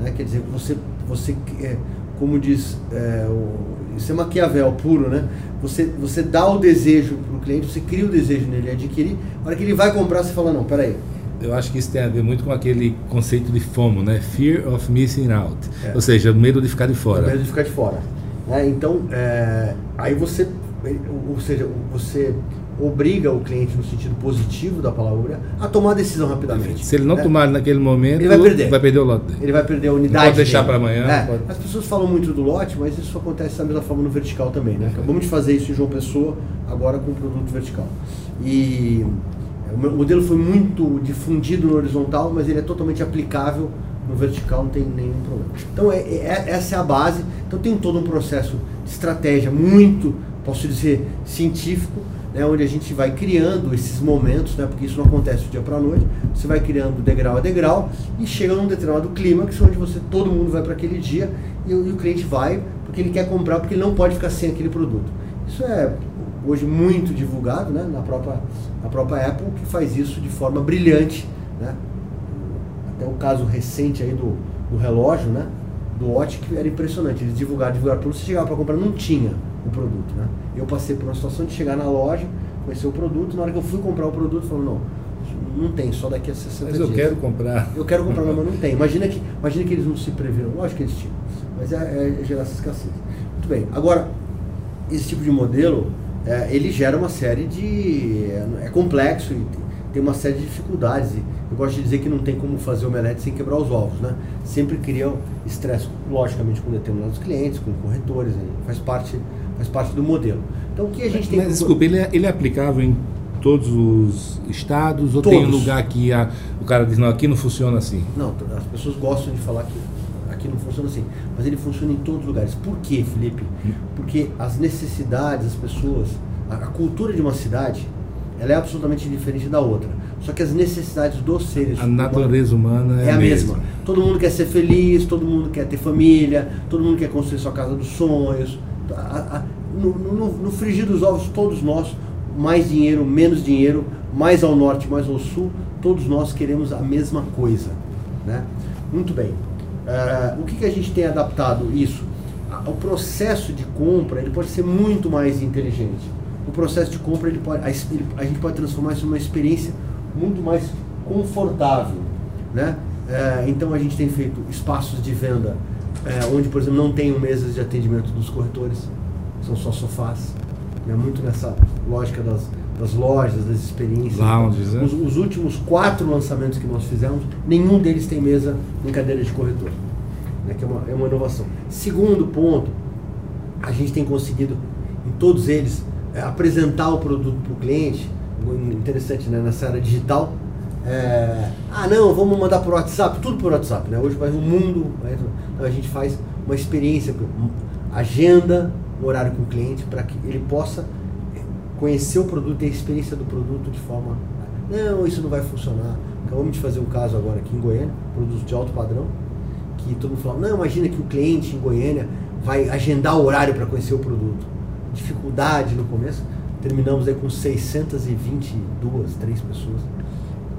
né? Quer dizer, você, você é, como diz, é, o- isso é Maquiavel puro, né? Você, você dá o desejo para o cliente, você cria o desejo nele adquirir, a hora que ele vai comprar, você fala, não, peraí, Eu acho que isso tem a ver muito com aquele conceito de FOMO, né? Fear of missing out. É. Ou seja, medo de ficar de fora. invés de ficar de fora. né? Então, é, aí você, ou seja, você obriga o cliente no sentido positivo da palavra a tomar a decisão rapidamente. Se ele não né? tomar naquele momento, Ele vai perder. o lote dele. ele vai perder a unidade. Não pode deixar pra amanhã, É, pode- As pessoas falam muito do lote, mas isso acontece da mesma forma no vertical também. Né? Acabamos de fazer isso em João Pessoa, agora com o produto vertical. E o modelo foi muito difundido no horizontal, mas ele é totalmente aplicável no vertical, não tem nenhum problema. Então, é, é- essa é a base. Então, tem todo um processo de estratégia muito, posso dizer, científico, né, onde a gente vai criando esses momentos, né, porque isso não acontece do dia para a noite, você vai criando degrau a degrau e chega num determinado clímax onde você todo mundo vai para aquele dia e, o- e o cliente vai porque ele quer comprar, porque ele não pode ficar sem aquele produto. Isso é hoje muito divulgado né, na, própria, na própria Apple, que faz isso de forma brilhante. Né? Até o caso recente aí do, do relógio, né? do Watch, que era impressionante. Eles divulgaram, divulgaram você chegava para comprar, não tinha o produto. Né? Eu passei por uma situação de chegar na loja, conhecer o produto, na hora que eu fui comprar o produto, falou, não, não tem, só daqui a 60 Mas eu dias. quero comprar. Eu quero comprar, mas não tem. Imagina que, imagina que eles não se previram. Lógico que eles tinham. Mas é, é gerar essa escassez. Muito bem. Agora, esse tipo de modelo, é, ele gera uma série de... É, é complexo e tem uma série de dificuldades. Eu gosto de dizer que não tem como fazer omelete sem quebrar os ovos, né? Sempre cria estresse, logicamente, com determinados clientes, com corretores, né? faz parte, faz parte do modelo. Então, o que a gente tem... Mas que- desculpa, ele é, ele é aplicável em todos os estados ou tem um Todos. lugar que a- o cara diz, não, aqui não funciona assim? Não, as pessoas gostam de falar que aqui não funciona assim, mas ele funciona em todos os lugares. Por quê, Felipe? Porque as necessidades, as pessoas, a, a cultura de uma cidade, ela é absolutamente diferente da outra. Só que as necessidades dos seres A natureza humana é, é a mesma. Todo mundo quer ser feliz, todo mundo quer ter família, todo mundo quer construir sua casa dos sonhos. A- a- no, no, no frigir dos ovos, todos nós, mais dinheiro, menos dinheiro, mais ao norte, mais ao sul, todos nós queremos a mesma coisa. Né? Muito bem. Ah, o que, que a gente tem adaptado isso? O processo de compra ele pode ser muito mais inteligente. O processo de compra ele pode, a, ele- a gente pode transformar isso numa experiência muito mais confortável, né? É, então a gente tem feito espaços de venda é, onde, por exemplo, não tem mesas de atendimento dos corretores, são só sofás. É muito nessa lógica das, das lojas, das experiências. Lounges, né? Os, os últimos quatro lançamentos que nós fizemos, nenhum deles tem mesa em cadeira de corretor, né? que é uma, é uma inovação. Segundo ponto, a gente tem conseguido em todos eles é, apresentar o produto para o cliente, interessante, né? Nessa área digital, é, ah, não, vamos mandar por WhatsApp, tudo por WhatsApp, né? Hoje vai o mundo, então a gente faz uma experiência, agenda um horário com o cliente para que ele possa conhecer o produto, ter a experiência do produto de forma, não, isso não vai funcionar. Acabamos de fazer um caso agora aqui em Goiânia, produtos de alto padrão, que todo mundo falou, não, imagina que o cliente em Goiânia vai agendar o horário para conhecer o produto. Dificuldade no começo, terminamos aí com 622, três pessoas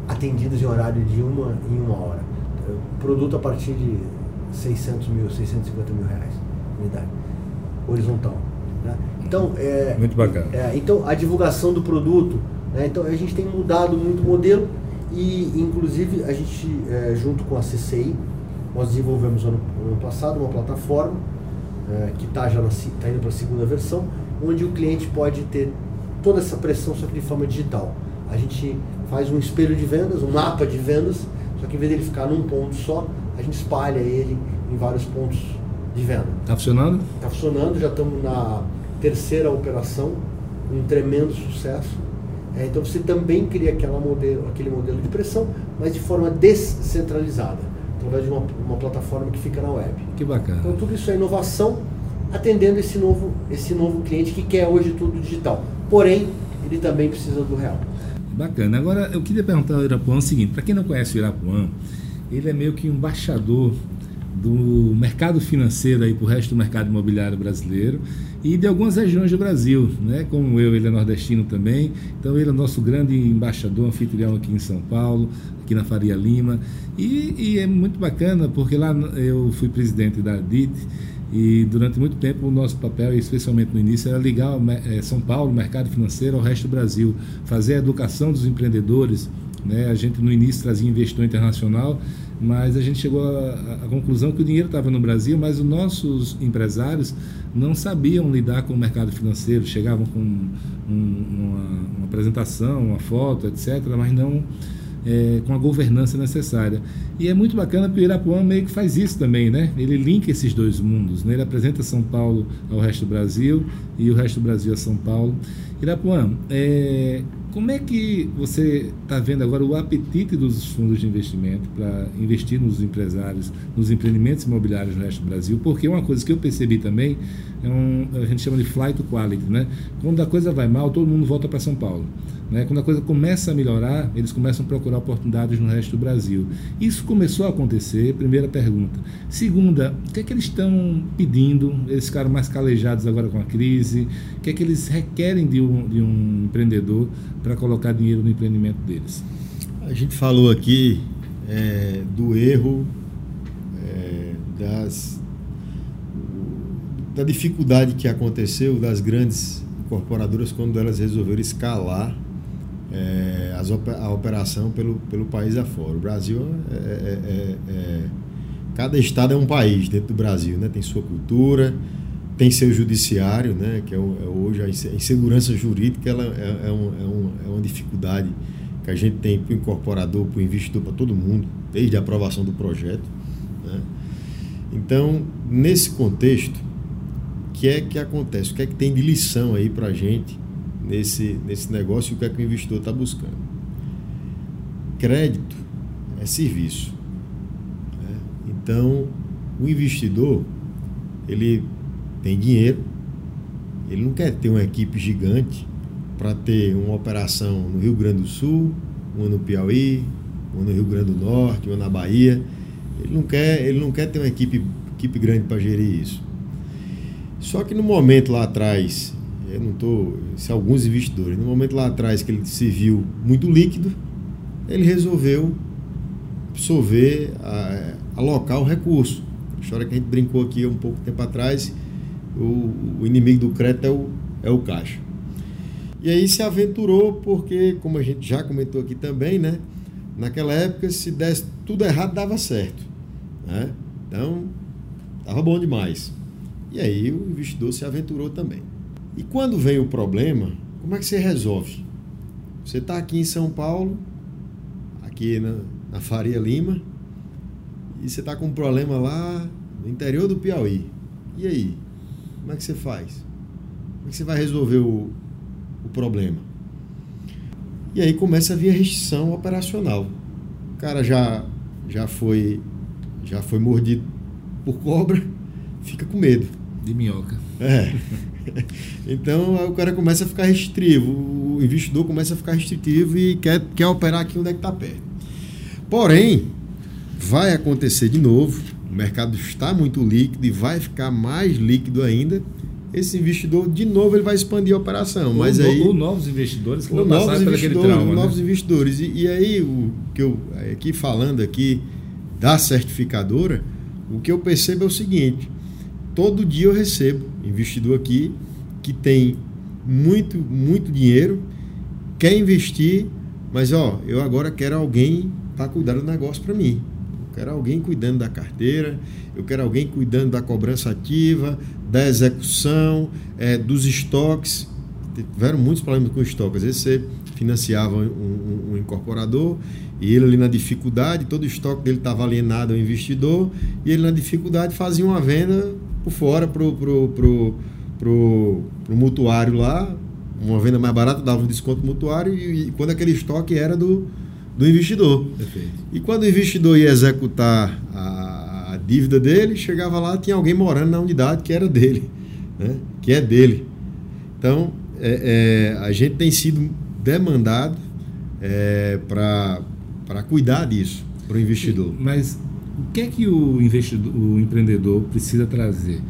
atendidas em horário de uma em uma hora. Produto a partir de 600 mil, 650 mil reais, unidade, horizontal. Né? Então, é, muito bacana. É, então, a divulgação do produto, né? então a gente tem mudado muito o modelo e, inclusive, a gente, é, junto com a CCI, nós desenvolvemos ano, ano passado uma plataforma é, que está já tá indo para a segunda versão, onde o cliente pode ter toda essa pressão, só que de forma digital. A gente faz um espelho de vendas, um mapa de vendas, só que em vez dele ficar num ponto só, a gente espalha ele em vários pontos de venda. Está funcionando? Está funcionando, já estamos na terceira operação, um tremendo sucesso. É, então você também cria aquela modelo, aquele modelo de pressão, mas de forma descentralizada, através de uma, uma plataforma que fica na web. Que bacana. Então tudo isso é inovação, atendendo esse novo, esse novo cliente que quer hoje tudo digital. Porém, ele também precisa do real. Bacana. Agora, eu queria perguntar ao Irapuã o seguinte: para quem não conhece o Irapuã, ele é meio que embaixador do mercado financeiro aí para o resto do mercado imobiliário brasileiro e de algumas regiões do Brasil, né? Como eu, ele é nordestino também, então ele é nosso grande embaixador, anfitrião aqui em São Paulo, aqui na Faria Lima e, e é muito bacana porque lá eu fui presidente da DIT e durante muito tempo o nosso papel, especialmente no início, era ligar eh, São Paulo, mercado financeiro, ao resto do Brasil, fazer a educação dos empreendedores. Né? A gente no início trazia investidor internacional, mas a gente chegou à, conclusão que o dinheiro estava no Brasil, mas os nossos empresários não sabiam lidar com o mercado financeiro, chegavam com um, uma, uma apresentação, uma foto, etc., mas não é, com a governança necessária. E é muito bacana porque o Irapuã meio que faz isso também, né? Ele linka esses dois mundos, né? Ele apresenta São Paulo ao resto do Brasil e o resto do Brasil a São Paulo. Irapuã, é, como é que você está vendo agora o apetite dos fundos de investimento para investir nos empresários, nos empreendimentos imobiliários no resto do Brasil? Porque uma coisa que eu percebi também é um, a gente chama de flight to quality, né? Quando a coisa vai mal, todo mundo volta para São Paulo. Né? Quando a coisa começa a melhorar, eles começam a procurar oportunidades no resto do Brasil. Isso começou a acontecer, primeira pergunta. Segunda, o que é que eles estão pedindo? Eles ficaram mais calejados agora com a crise. O que é que eles requerem de um, de um empreendedor para colocar dinheiro no empreendimento deles? A gente falou aqui é, do erro é, das da dificuldade que aconteceu das grandes incorporadoras quando elas resolveram escalar é, as, a operação pelo, pelo país afora. O Brasil é, é, é, é, cada estado é um país dentro do Brasil, né? Tem sua cultura, tem seu judiciário, né? Que é, é hoje a insegurança jurídica ela é, um, é, uma dificuldade que a gente tem para o incorporador, para o investidor, para todo mundo, desde a aprovação do projeto. Né? Então, nesse contexto, o que é que acontece? O que é que tem de lição aí para a gente nesse, nesse negócio e o que é que o investidor está buscando. Crédito é serviço. Né? Então, o investidor, ele tem dinheiro, ele não quer ter uma equipe gigante para ter uma operação no Rio Grande do Sul, uma no Piauí, uma no Rio Grande do Norte, uma na Bahia. Ele não quer, ele não quer ter uma equipe, equipe grande para gerir isso. Só que no momento lá atrás eu não estou. Se alguns investidores, no momento lá atrás que ele se viu muito líquido, ele resolveu absorver, a, alocar o recurso. A história que a gente brincou aqui um pouco tempo atrás, o, o inimigo do crédito é o, é o caixa. E aí se aventurou porque, como a gente já comentou aqui também, né? Naquela época, se desse tudo errado, dava certo. Né? Então, estava bom demais. E aí o investidor se aventurou também. E quando vem o problema, como é que você resolve? Você está aqui em São Paulo, aqui na, na Faria Lima, e você está com um problema lá no interior do Piauí. E aí? Como é que você faz? Como é que você vai resolver o, o problema. E aí começa a vir a restrição operacional. O cara já, já, foi, já foi mordido por cobra, fica com medo. De minhoca. É. Então o cara começa a ficar restritivo, o investidor começa a ficar restritivo e quer, quer operar aqui onde é que está perto. Porém, vai acontecer de novo, o mercado está muito líquido e vai ficar mais líquido ainda. Esse investidor, de novo, ele vai expandir a operação. Mas ou, aí, ou novos investidores que não novos passaram por aquele investidores, trauma. novos né? investidores. E, e aí, o que eu aqui falando aqui da certificadora, o que eu percebo é o seguinte: todo dia eu recebo investidor aqui que tem muito, muito dinheiro, quer investir, mas ó, eu agora quero alguém para cuidar do negócio para mim. Eu quero alguém cuidando da carteira, eu quero alguém cuidando da cobrança ativa, da execução, eh, dos estoques. Tiveram muitos problemas com estoque. Às vezes você financiava um, um- um incorporador e ele ali na dificuldade, todo o estoque dele estava alienado ao investidor e ele na dificuldade fazia uma venda por fora pro, pro, pro, pro, pro mutuário lá, uma venda mais barata, dava um desconto mutuário e, e quando aquele estoque era do, do investidor. Perfeito. E quando o investidor ia executar a, a dívida dele, chegava lá, tinha alguém morando na unidade que era dele, né? que é dele. Então, é, é, a gente tem sido demandado é, para cuidar disso, para o investidor. Mas o que é que o investidor, o empreendedor precisa trazer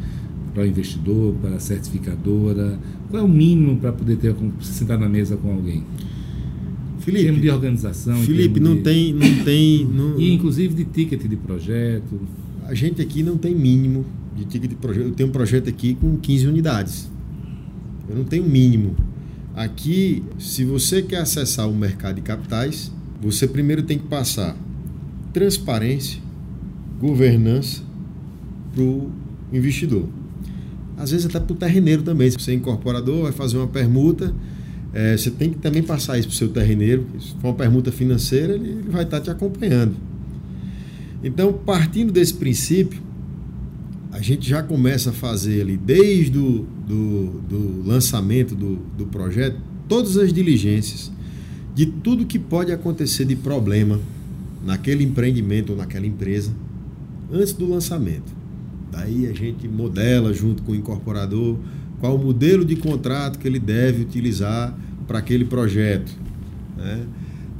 para o investidor, para a certificadora? Qual é o mínimo para poder ter se sentar na mesa com alguém? Em termos de Felipe, organização. Felipe não de- tem, não tem, não- E inclusive de ticket de projeto. a gente aqui não tem mínimo de ticket de projeto. Eu tenho um projeto aqui com 15 unidades. Eu não tenho mínimo. Aqui, se você quer acessar o mercado de capitais, você primeiro tem que passar transparência, governança para o investidor. Às vezes até para o terreneiro também. Se você é incorporador, vai fazer uma permuta, eh, você tem que também passar isso para o seu terreneiro. Se for uma permuta financeira, ele, ele vai estar te acompanhando. Então, partindo desse princípio, a gente já começa a fazer ali, desde o do, do lançamento do, do projeto, todas as diligências de tudo que pode acontecer de problema naquele empreendimento ou naquela empresa antes do lançamento. Daí a gente modela junto com o incorporador qual o modelo de contrato que ele deve utilizar para aquele projeto. Né?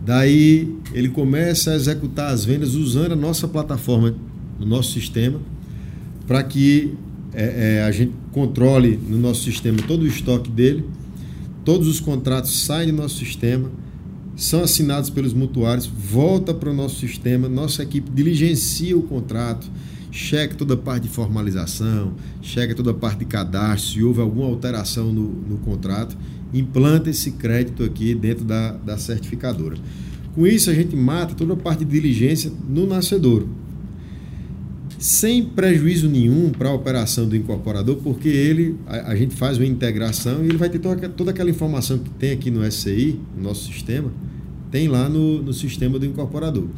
Daí ele começa a executar as vendas usando a nossa plataforma, o nosso sistema, para que é, é, a gente controle no nosso sistema todo o estoque dele, todos os contratos saem do nosso sistema, são assinados pelos mutuários, volta para o nosso sistema, nossa equipe diligencia o contrato, checa toda a parte de formalização, checa toda a parte de cadastro, se houve alguma alteração no, no contrato, implanta esse crédito aqui dentro da, da certificadora. Com isso, a gente mata toda a parte de diligência no nascedouro sem prejuízo nenhum para a operação do incorporador, porque ele a, a, gente faz uma integração e ele vai ter toda, toda aquela informação que tem aqui no SCI, no nosso sistema, tem lá no, no sistema do incorporador.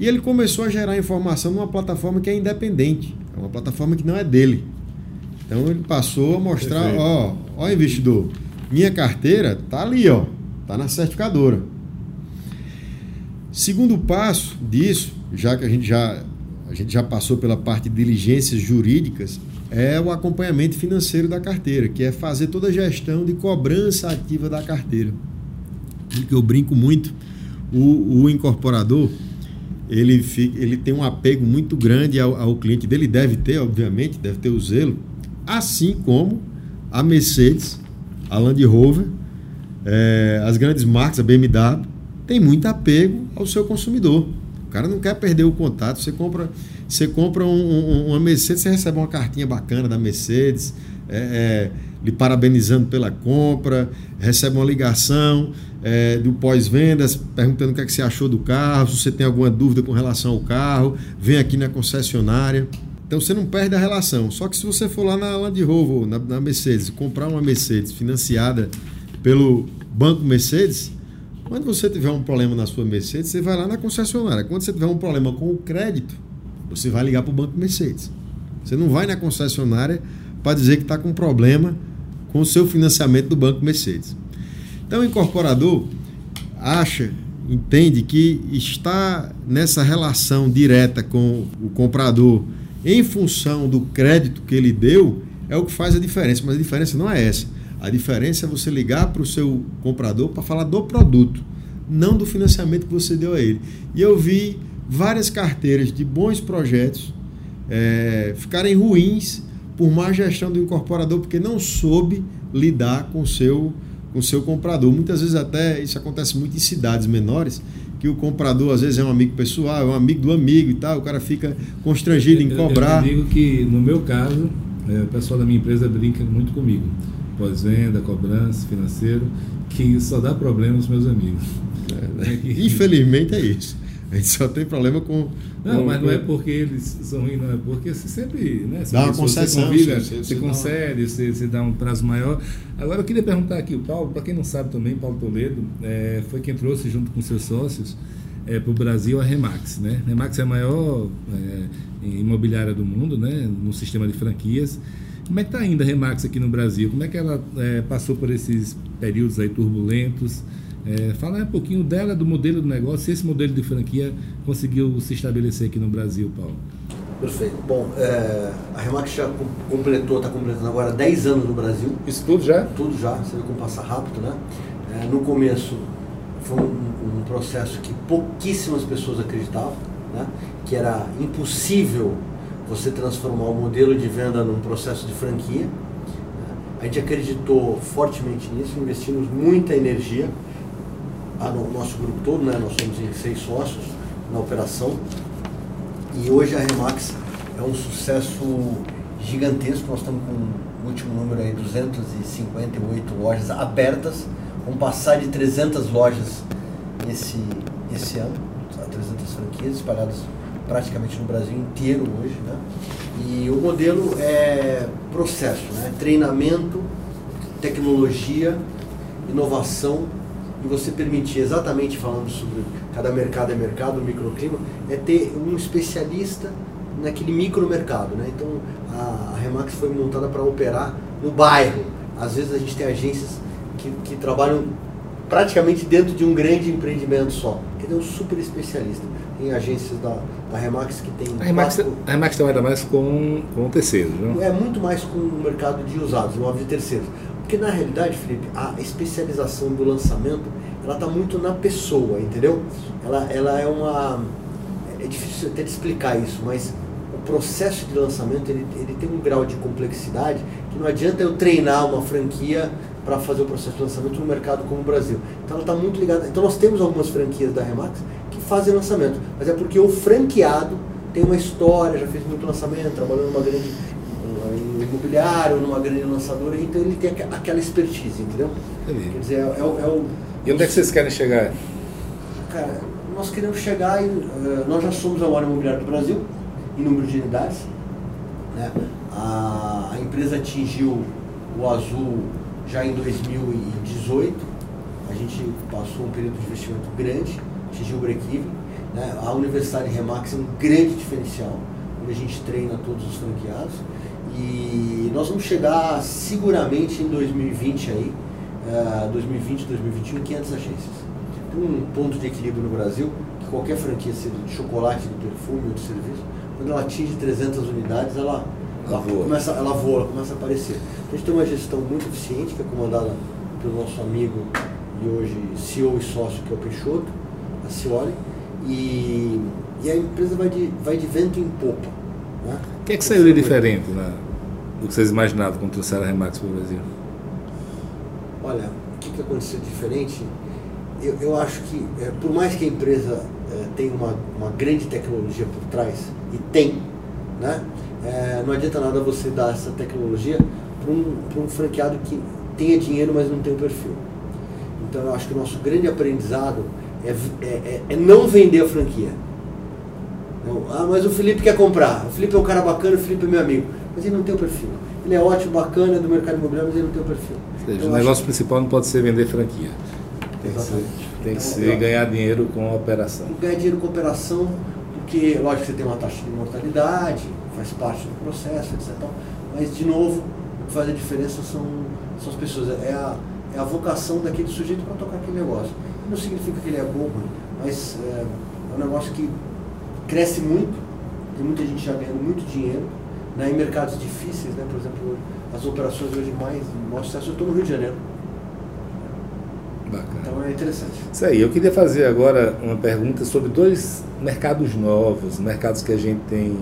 E ele começou a gerar informação numa plataforma que é independente, é uma plataforma que não é dele. Então ele passou a mostrar, Perfeito. ó, ó investidor, minha carteira tá ali, ó, tá na certificadora. Segundo passo disso, já que a gente já a gente já passou pela parte de diligências jurídicas, é o acompanhamento financeiro da carteira, que é fazer toda a gestão de cobrança ativa da carteira. Que eu brinco muito, o, o incorporador ele, fica, ele tem um apego muito grande ao, ao, cliente dele, deve ter, obviamente, deve ter o zelo, assim como a Mercedes, a Land Rover, é, as grandes marcas, a BMW, tem muito apego ao seu consumidor. Cara não quer perder o contato. Você compra, você compra um, um, uma Mercedes, você recebe uma cartinha bacana da Mercedes, é, é, lhe parabenizando pela compra, recebe uma ligação é, do pós-vendas, perguntando o que, é que você achou do carro, se você tem alguma dúvida com relação ao carro, vem aqui na concessionária. Então você não perde a relação. Só que se você for lá na Land Rover, na, na Mercedes, comprar uma Mercedes financiada pelo Banco Mercedes, quando você tiver um problema na sua Mercedes, você vai lá na concessionária. Quando você tiver um problema com o crédito, você vai ligar para o Banco Mercedes. Você não vai na concessionária para dizer que está com problema com o seu financiamento do Banco Mercedes. Então, o incorporador acha, entende que está nessa relação direta com o comprador em função do crédito que ele deu, é o que faz a diferença. Mas a diferença não é essa. A diferença é você ligar para o seu comprador para falar do produto, não do financiamento que você deu a ele. E eu vi várias carteiras de bons projetos é, ficarem ruins por má gestão do incorporador, porque não soube lidar com o seu, com o seu comprador. Muitas vezes até isso acontece muito em cidades menores, que o comprador às vezes é um amigo pessoal, é um amigo do amigo e tal, o cara fica constrangido em cobrar. Eu, eu digo que no meu caso, é, o pessoal da minha empresa brinca muito comigo. Pós-venda, cobrança, financeiro, que só dá problema aos meus amigos. É, né? Infelizmente é isso. A gente só tem problema com. Não, com, mas não é porque eles são ruins, não é porque você sempre. Né, dá uma concessão. Você, convida, você, você, você concede, você, você, dá um prazo maior. Agora eu queria perguntar aqui, o Paulo, para quem não sabe também, Paulo Toledo é, foi quem trouxe junto com seus sócios é, para o Brasil a Remax. Né? Remax é a maior é, imobiliária do mundo, né, no sistema de franquias. Como é que está ainda a Remax aqui no Brasil? Como é que ela é, passou por esses períodos aí turbulentos? É, fala um pouquinho dela, do modelo do negócio, se esse modelo de franquia conseguiu se estabelecer aqui no Brasil, Paulo. Perfeito. Bom, é, a Remax já completou, está completando agora 10 anos no Brasil. Isso tudo já? Tudo já, você vê como passa rápido, né? É, no começo foi um, um, processo que pouquíssimas pessoas acreditavam, né? que era impossível você transformar o modelo de venda num processo de franquia. A gente acreditou fortemente nisso, investimos muita energia o nosso grupo todo, né? nós somos em seis sócios na operação. E hoje a Remax é um sucesso gigantesco. Nós estamos com o último número aí, 258 lojas abertas. Vamos passar de 300 lojas esse, esse ano, 300 franquias espalhadas praticamente no Brasil inteiro hoje. Né? E o modelo é processo, né? treinamento, tecnologia, inovação e você permitir, exatamente falando sobre cada mercado é mercado, microclima, é ter um especialista naquele micromercado. Né? Então a, Remax foi montada para operar no bairro. Às vezes a gente tem agências que, que trabalham praticamente dentro de um grande empreendimento só. Que é um super especialista. Tem agências da, da Remax que tem. A Remax, quatro... a Remax trabalha mais com, com terceiros, não? É muito mais com o mercado de usados, imóveis de terceiros. Porque na realidade, Felipe, a especialização do lançamento, ela está muito na pessoa, entendeu? Ela, ela é uma... É difícil até de explicar isso, mas o processo de lançamento, ele, ele tem um grau de complexidade que não adianta eu treinar uma franquia para fazer o processo de lançamento no mercado como o Brasil. Então ela está muito ligada. Então nós temos algumas franquias da Remax fazem lançamento, mas é porque o franqueado tem uma história, já fez muito lançamento, trabalhou numa grande em imobiliário, numa grande lançadora, então ele tem aquela expertise, entendeu? Entendi. Quer dizer, é, é, é o. E onde é que vocês querem chegar? Cara, nós queremos chegar em. Uh, nós já somos a maior imobiliária do Brasil, em número de unidades. Né? A, a empresa atingiu o azul já em 2018. A gente passou um período de investimento grande, o break-even. Né? A Universidade Remax é um grande diferencial, onde a gente treina todos os franqueados. E nós vamos chegar seguramente em 2020 aí, uh, 2020, 2021, 500 agências. Tem um ponto de equilíbrio no Brasil, que qualquer franquia, seja de chocolate, de perfume ou de serviço, quando ela atinge 300 unidades, ela, ela, voa. Começa, ela voa, ela começa a aparecer. A gente tem uma gestão muito eficiente, que é comandada pelo nosso amigo e hoje CEO e sócio, que é o Peixoto, a Cioli, e, e a empresa vai de, vai de vento em popa. Né? O que é que saiu de diferente né, do que vocês imaginavam quando trouxeram a Remax para o Brasil? Olha, o que, que aconteceu diferente? Eu, eu acho que, é, por mais que a empresa é, tenha uma, uma grande tecnologia por trás, e tem, né? É, não adianta nada você dar essa tecnologia para um, um franqueado que tenha dinheiro, mas não tem o perfil. Então eu acho que o nosso grande aprendizado é, é, é, é não vender a franquia ah, mas o Felipe quer comprar. O Felipe é um cara bacana, o Felipe é meu amigo. Mas ele não tem o perfil. Ele é ótimo, bacana, é do mercado imobiliário, mas ele não tem o perfil. Ou seja, então, o negócio que... principal não pode ser vender franquia. Tem que ser, tem que então, ser ganhar dinheiro com a operação. Ganhar dinheiro com a operação, porque, lógico, você tem uma taxa de mortalidade, faz parte do processo, etc. Mas, de novo, o que faz a diferença são, são as pessoas. É a, é a vocação daquele sujeito para tocar aquele negócio. Não significa que ele é bom, mas é, é um negócio que cresce muito, tem muita gente já ganhando muito dinheiro, né, em mercados difíceis, né, por exemplo, as operações hoje mais, maior sucesso, eu estou no Rio de Janeiro. Bacana. Então é interessante. Isso aí, eu queria fazer agora uma pergunta sobre dois mercados novos, mercados que a gente tem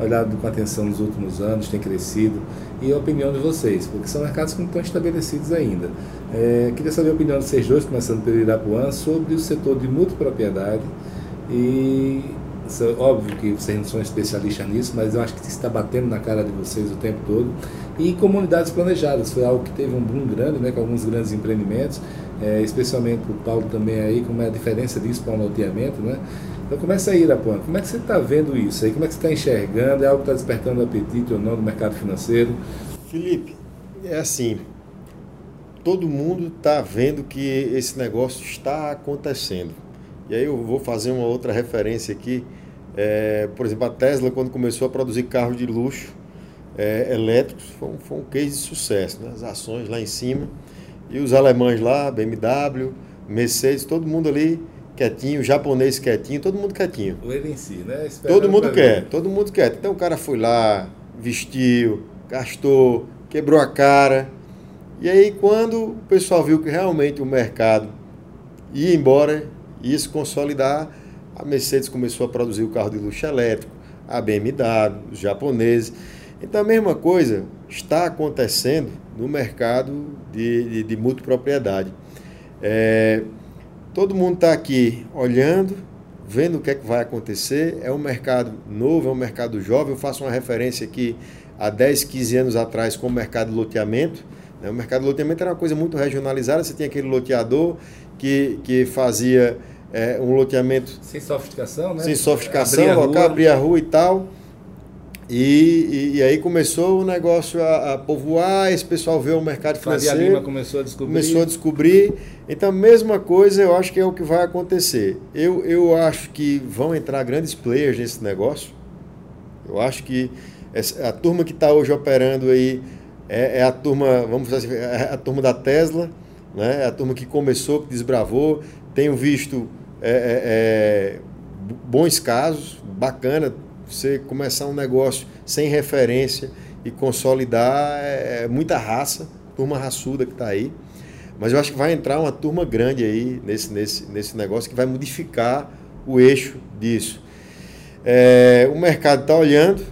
olhado com atenção nos últimos anos, tem crescido, e a opinião de vocês, porque são mercados que não estão estabelecidos ainda. É, queria saber a opinião de vocês dois, começando pelo Irapuã, sobre o setor de multipropriedade e óbvio que vocês não são especialistas nisso, mas eu acho que está batendo na cara de vocês o tempo todo. E comunidades planejadas, foi algo que teve um boom grande, né, com alguns grandes empreendimentos, é, especialmente o Paulo também aí, como é a diferença disso para um loteamento, né? Então começa aí, Irapuã, como é que você está vendo isso aí? Como é que você está enxergando? É algo que está despertando apetite ou não no mercado financeiro? Felipe, é assim, todo mundo está vendo que esse negócio está acontecendo. E aí eu vou fazer uma outra referência aqui. É, por exemplo, a Tesla, quando começou a produzir carros de luxo é, elétricos, foi um, foi um case de sucesso. Né? As ações lá em cima. E os alemães lá, BMW, Mercedes, todo mundo ali quietinho, japonês quietinho, todo mundo quietinho. Ele em si, né? Esperando todo mundo quer, todo mundo quer. Então o cara foi lá, vestiu, gastou, quebrou a cara. E aí quando o pessoal viu que realmente o mercado ia embora, ia se consolidar, a Mercedes começou a produzir o carro de luxo elétrico, a BMW, os japoneses. Então a mesma coisa está acontecendo no mercado de, de, de multipropriedade. É, todo mundo está aqui olhando, vendo o que é que vai acontecer. É um mercado novo, é um mercado jovem. Eu faço uma referência aqui há 10, 15 anos atrás com o mercado de loteamento. Né? O mercado de loteamento era uma coisa muito regionalizada. Você tinha aquele loteador que, que fazia é, um loteamento. Sem sofisticação, né? Sem sofisticação, abria local, abria a rua e tal. E, e, e, aí começou o negócio a, a, povoar, esse pessoal vê o mercado financeiro. Lima começou a descobrir. Começou a descobrir. Então, mesma coisa, eu acho que é o que vai acontecer. Eu, eu acho que vão entrar grandes players nesse negócio. Eu acho que essa, a turma que está hoje operando aí é, é, a turma, vamos dizer assim, é a turma da Tesla, né? é a turma que começou, que desbravou. Tenho visto é, é, é bons casos, bacana você começar um negócio sem referência e consolidar é, é muita raça, turma raçuda que está aí. Mas eu acho que vai entrar uma turma grande aí nesse, nesse, nesse negócio que vai modificar o eixo disso. É, o mercado está olhando,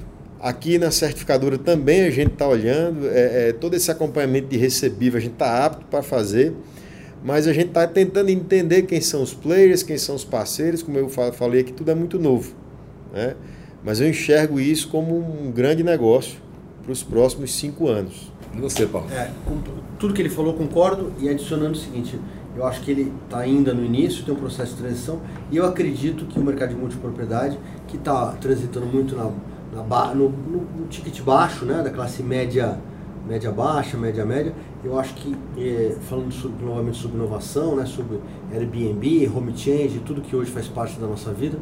aqui na certificadora também a gente está olhando, é, é, todo esse acompanhamento de recebível a gente está apto para fazer, mas a gente está tentando entender quem são os players, quem são os parceiros, como eu falei aqui, tudo é muito novo. Né? Mas eu enxergo isso como um grande negócio para os próximos cinco anos. E você, Paulo? É, com tudo que ele falou, concordo. E adicionando o seguinte, eu acho que ele está ainda no início, tem um processo de transição. E eu acredito que o mercado de multipropriedade, que está transitando muito na, na no, no, no, ticket baixo, né, da classe média, média baixa, média média, eu acho que, é, falando sobre, novamente sobre inovação, né, sobre Airbnb, home change, tudo que hoje faz parte da nossa vida,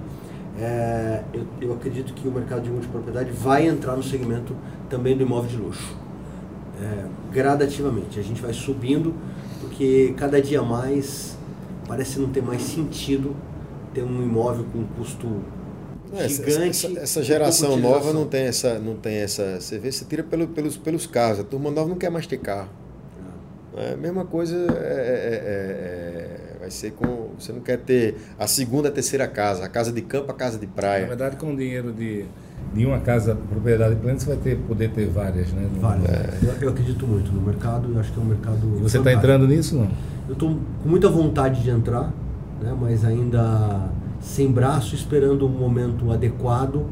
é, eu, eu, acredito que o mercado de multipropriedade vai entrar no segmento também do imóvel de luxo. É, gradativamente. A gente vai subindo, porque cada dia mais parece não ter mais sentido ter um imóvel com um custo é, gigante. Essa, essa geração nova não tem essa, não tem essa. Você vê, você tira pelo, pelos, pelos carros. A turma nova não quer mais ter carro. É a mesma coisa é, é, é, é, vai ser com. Você não quer ter a segunda, a terceira casa, a casa de campo, a casa de praia. Na verdade, com o dinheiro de, de uma casa, propriedade plena, você vai ter, poder ter várias, né? Várias. Eu, eu, acredito muito no mercado, eu acho que é um mercado. E você está entrando nisso não? Eu estou com muita vontade de entrar, né, mas ainda sem braço, esperando um momento adequado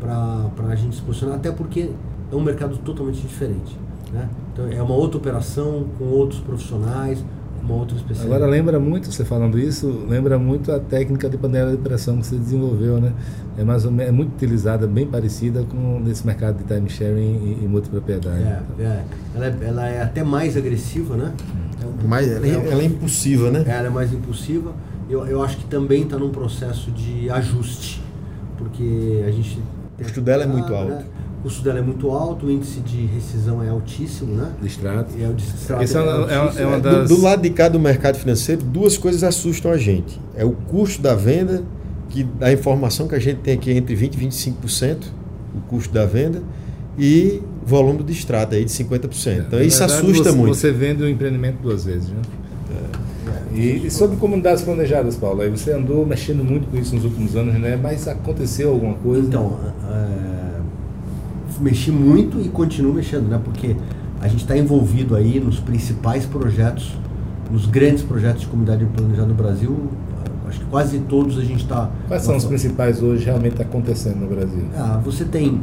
para a gente se posicionar, até porque é um mercado totalmente diferente. Né? Então é uma outra operação com outros profissionais, uma outra especialidade. Agora lembra muito, você falando isso, lembra muito a técnica de panela de pressão que você desenvolveu, né? É mais ou menos, é muito utilizada, bem parecida com nesse mercado de time sharing e, e multipropriedade. É, então. é. Ela, é, ela é até mais agressiva, né? É um, mais, ela, é, ela é impulsiva, né? Ela é mais impulsiva. Eu, eu acho que também está num processo de ajuste, porque a gente o custo dela é muito alto. Né? Custo dela é muito alto, o índice de rescisão é altíssimo, né? Distrato. É o distrato Esse é, uma- é uma- é uma Do- das. Do, lado de cá do mercado financeiro, duas coisas assustam a gente. É o custo da venda, que a informação que a gente tem aqui é entre 20% e 25%, o custo da venda, e o volume do distrato aí de 50%. Então Na isso verdade, assusta você, muito. Você vende o empreendimento duas vezes, né? E, e sobre comunidades planejadas, Paulo, aí você andou mexendo muito com isso nos últimos anos, né? Mas aconteceu alguma coisa? Então, é, mexi muito e continuo mexendo, né? Porque a gente está envolvido aí nos principais projetos, nos grandes projetos de comunidade planejada no Brasil. Acho que quase todos a gente está. Quais são os principais hoje realmente acontecendo no Brasil? Ah, você tem,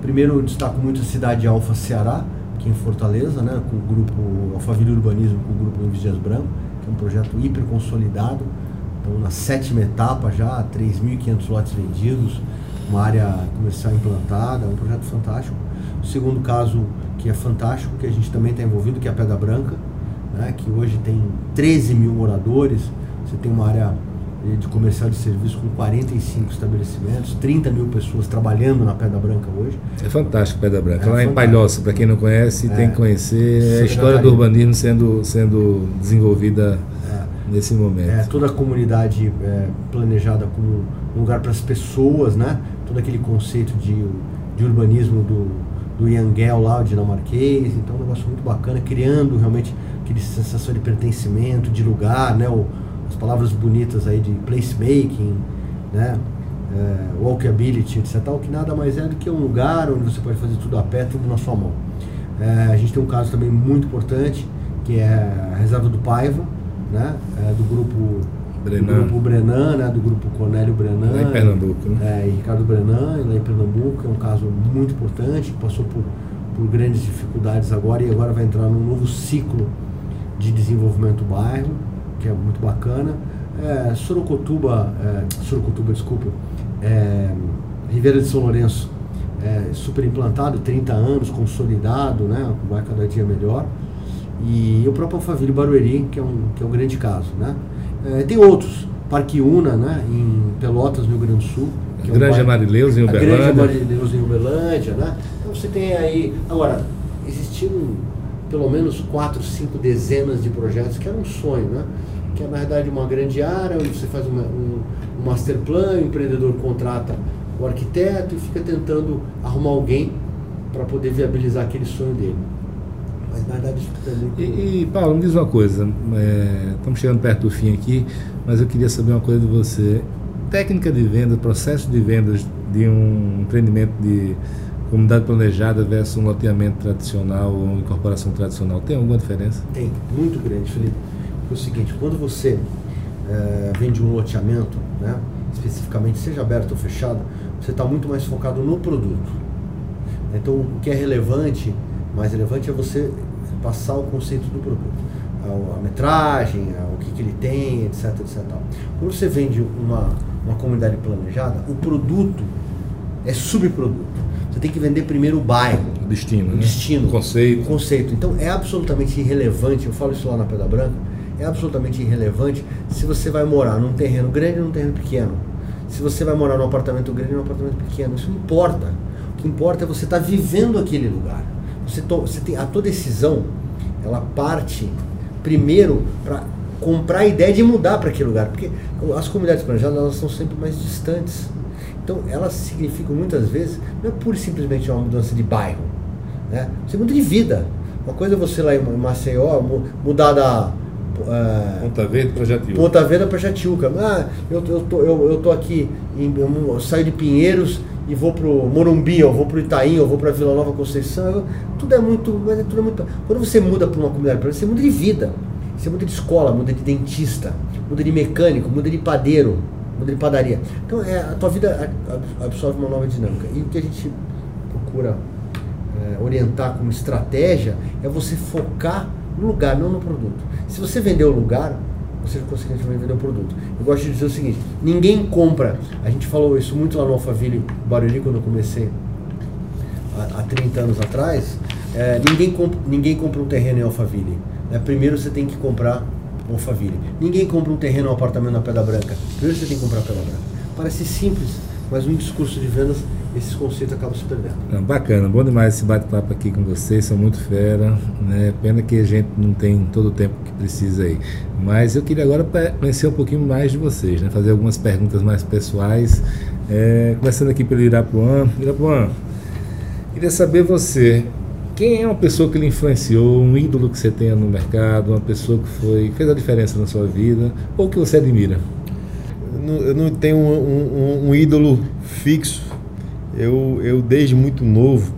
primeiro eu destaco muito a cidade de Alfa Ceará, aqui em Fortaleza, né, com o grupo Alphaville Urbanismo, com o grupo Luiz Dias Branco, que é um projeto hiper consolidado. Então, na sétima etapa já, 3.500 lotes vendidos, uma área comercial implantada, um projeto fantástico. O segundo caso que é fantástico, que a gente também está envolvido, que é a Pedra Branca, né, que hoje tem 13 mil moradores, você tem uma área eh, de comercial de serviço com 45 estabelecimentos, 30 mil pessoas trabalhando na Pedra Branca hoje. É fantástico Pedra Branca. É Lá em. Palhoça, para quem não conhece, tem que conhecer a Sim, história do urbanismo sendo, sendo desenvolvida nesse momento. É, toda a comunidade é, planejada como um lugar para as pessoas, né? Todo aquele conceito de, de urbanismo do, do Yangel lá, o dinamarquês. Então, um negócio muito bacana, criando realmente aquele sensação de pertencimento, de lugar, né? O, as palavras bonitas aí de placemaking, né? É, walkability, etc. Tal, que nada mais é do que um lugar onde você pode fazer tudo a pé, tudo na sua mão. É, a gente tem um caso também muito importante, que é a reserva do Paiva, né? É, do grupo Brenan. do grupo Brenan, né? do grupo Cornélio Brenan. Lá em Pernambuco, né? É, e Ricardo Brenan, lá em Pernambuco, é um caso muito importante, que passou por, por grandes dificuldades agora e agora vai entrar num novo ciclo de desenvolvimento do bairro, que é muito bacana. É, Sorocotuba, é, Sorocotuba, desculpa, é, Ribeira de São Lourenço, é, super implantado, 30 anos, consolidado, né, vai cada dia melhor. E o próprio Alphaville Barueri, que é um, que é um grande caso. Né? É, tem outros, Parque Una, né, em Pelotas, no Rio Grande do Sul. que é um Amarileus em a Grande Uberlândia. Amarileus em Uberlândia, né? Então você tem aí. Agora, existiam pelo menos quatro, cinco dezenas de projetos que era um sonho, né? Que é na verdade uma grande área onde você faz uma- um, um master plan, o empreendedor contrata o arquiteto e fica tentando arrumar alguém para poder viabilizar aquele sonho dele. Mas na verdade isso é muito. E, e, Paulo, me diz uma coisa. é, estamos chegando perto do fim aqui, mas eu queria saber uma coisa de você. Técnica de venda, processo de vendas de um empreendimento de comunidade planejada versus um loteamento tradicional ou uma incorporação tradicional, tem alguma diferença? Tem, muito grande, Felipe. É o seguinte, quando você eh, vende um loteamento, né, especificamente, seja aberto ou fechado, você está muito mais focado no produto. Então, o que é relevante, mais relevante, é você passar o conceito do produto. A, metragem, o que, que ele tem, etc, etc. Quando você vende uma, uma comunidade planejada, o produto é subproduto. Você tem que vender primeiro o bairro, O destino, o né? destino. O conceito. O conceito. Então é absolutamente irrelevante, eu falo isso lá na Pedra Branca, é absolutamente irrelevante se você vai morar num terreno grande ou num terreno pequeno. Se você vai morar num apartamento grande ou num apartamento pequeno. Isso não importa. O que importa é você estar vivendo aquele lugar. Você, to- você tem, a tua decisão, ela parte primeiro para comprar a ideia de mudar para aquele lugar. Porque as comunidades planejadas elas são sempre mais distantes. Então elas significam muitas vezes, não é pura e simplesmente uma mudança de bairro. Né? Você muda de vida. Uma coisa é você lá em Maceió mu- mudar da. eh, Ponta Verde para Jatiúca. Ponta Verde para Jatiuca. Ah, eu, eu, tô, eu, eu tô aqui, em, eu saio de Pinheiros e vou pro Morumbi, eu vou pro Itaim, eu vou para Vila Nova Conceição. eu- tudo é muito, mas é tudo é muito. Quando você muda para uma comunidade, você muda de vida. Você muda de escola, muda de dentista, muda de mecânico, muda de padeiro, muda de padaria. Então é, a tua vida absorve uma nova dinâmica. E o que a gente procura é, orientar como estratégia é você focar no lugar, não no produto. Se você vender o lugar, você consequentemente vender o produto. Eu gosto de dizer o seguinte: ninguém compra. A gente falou isso muito lá no Alphaville Barueri quando eu comecei há, há 30 anos atrás. É, ninguém, compra, ninguém compra um terreno em Alphaville. né? Primeiro você tem que comprar um Alphaville. Ninguém compra um terreno, um apartamento na Pedra Branca. Primeiro você tem que comprar a Pedra Branca. Parece simples, mas no discurso de vendas esses conceitos acabam se perdendo. Não, bacana, bom demais esse bate-papo aqui com vocês, são muito fera, né? Pena que a gente não tem todo o tempo que precisa aí. Mas eu queria agora conhecer um pouquinho mais de vocês, né? Fazer algumas perguntas mais pessoais. É, começando aqui pelo Irapuã. Irapuã, queria saber você, quem é uma pessoa que lhe influenciou, um ídolo que você tenha no mercado, uma pessoa que foi fez a diferença na sua vida, ou que você admira? Eu não, eu não tenho um, um, um ídolo fixo eu, eu desde muito novo,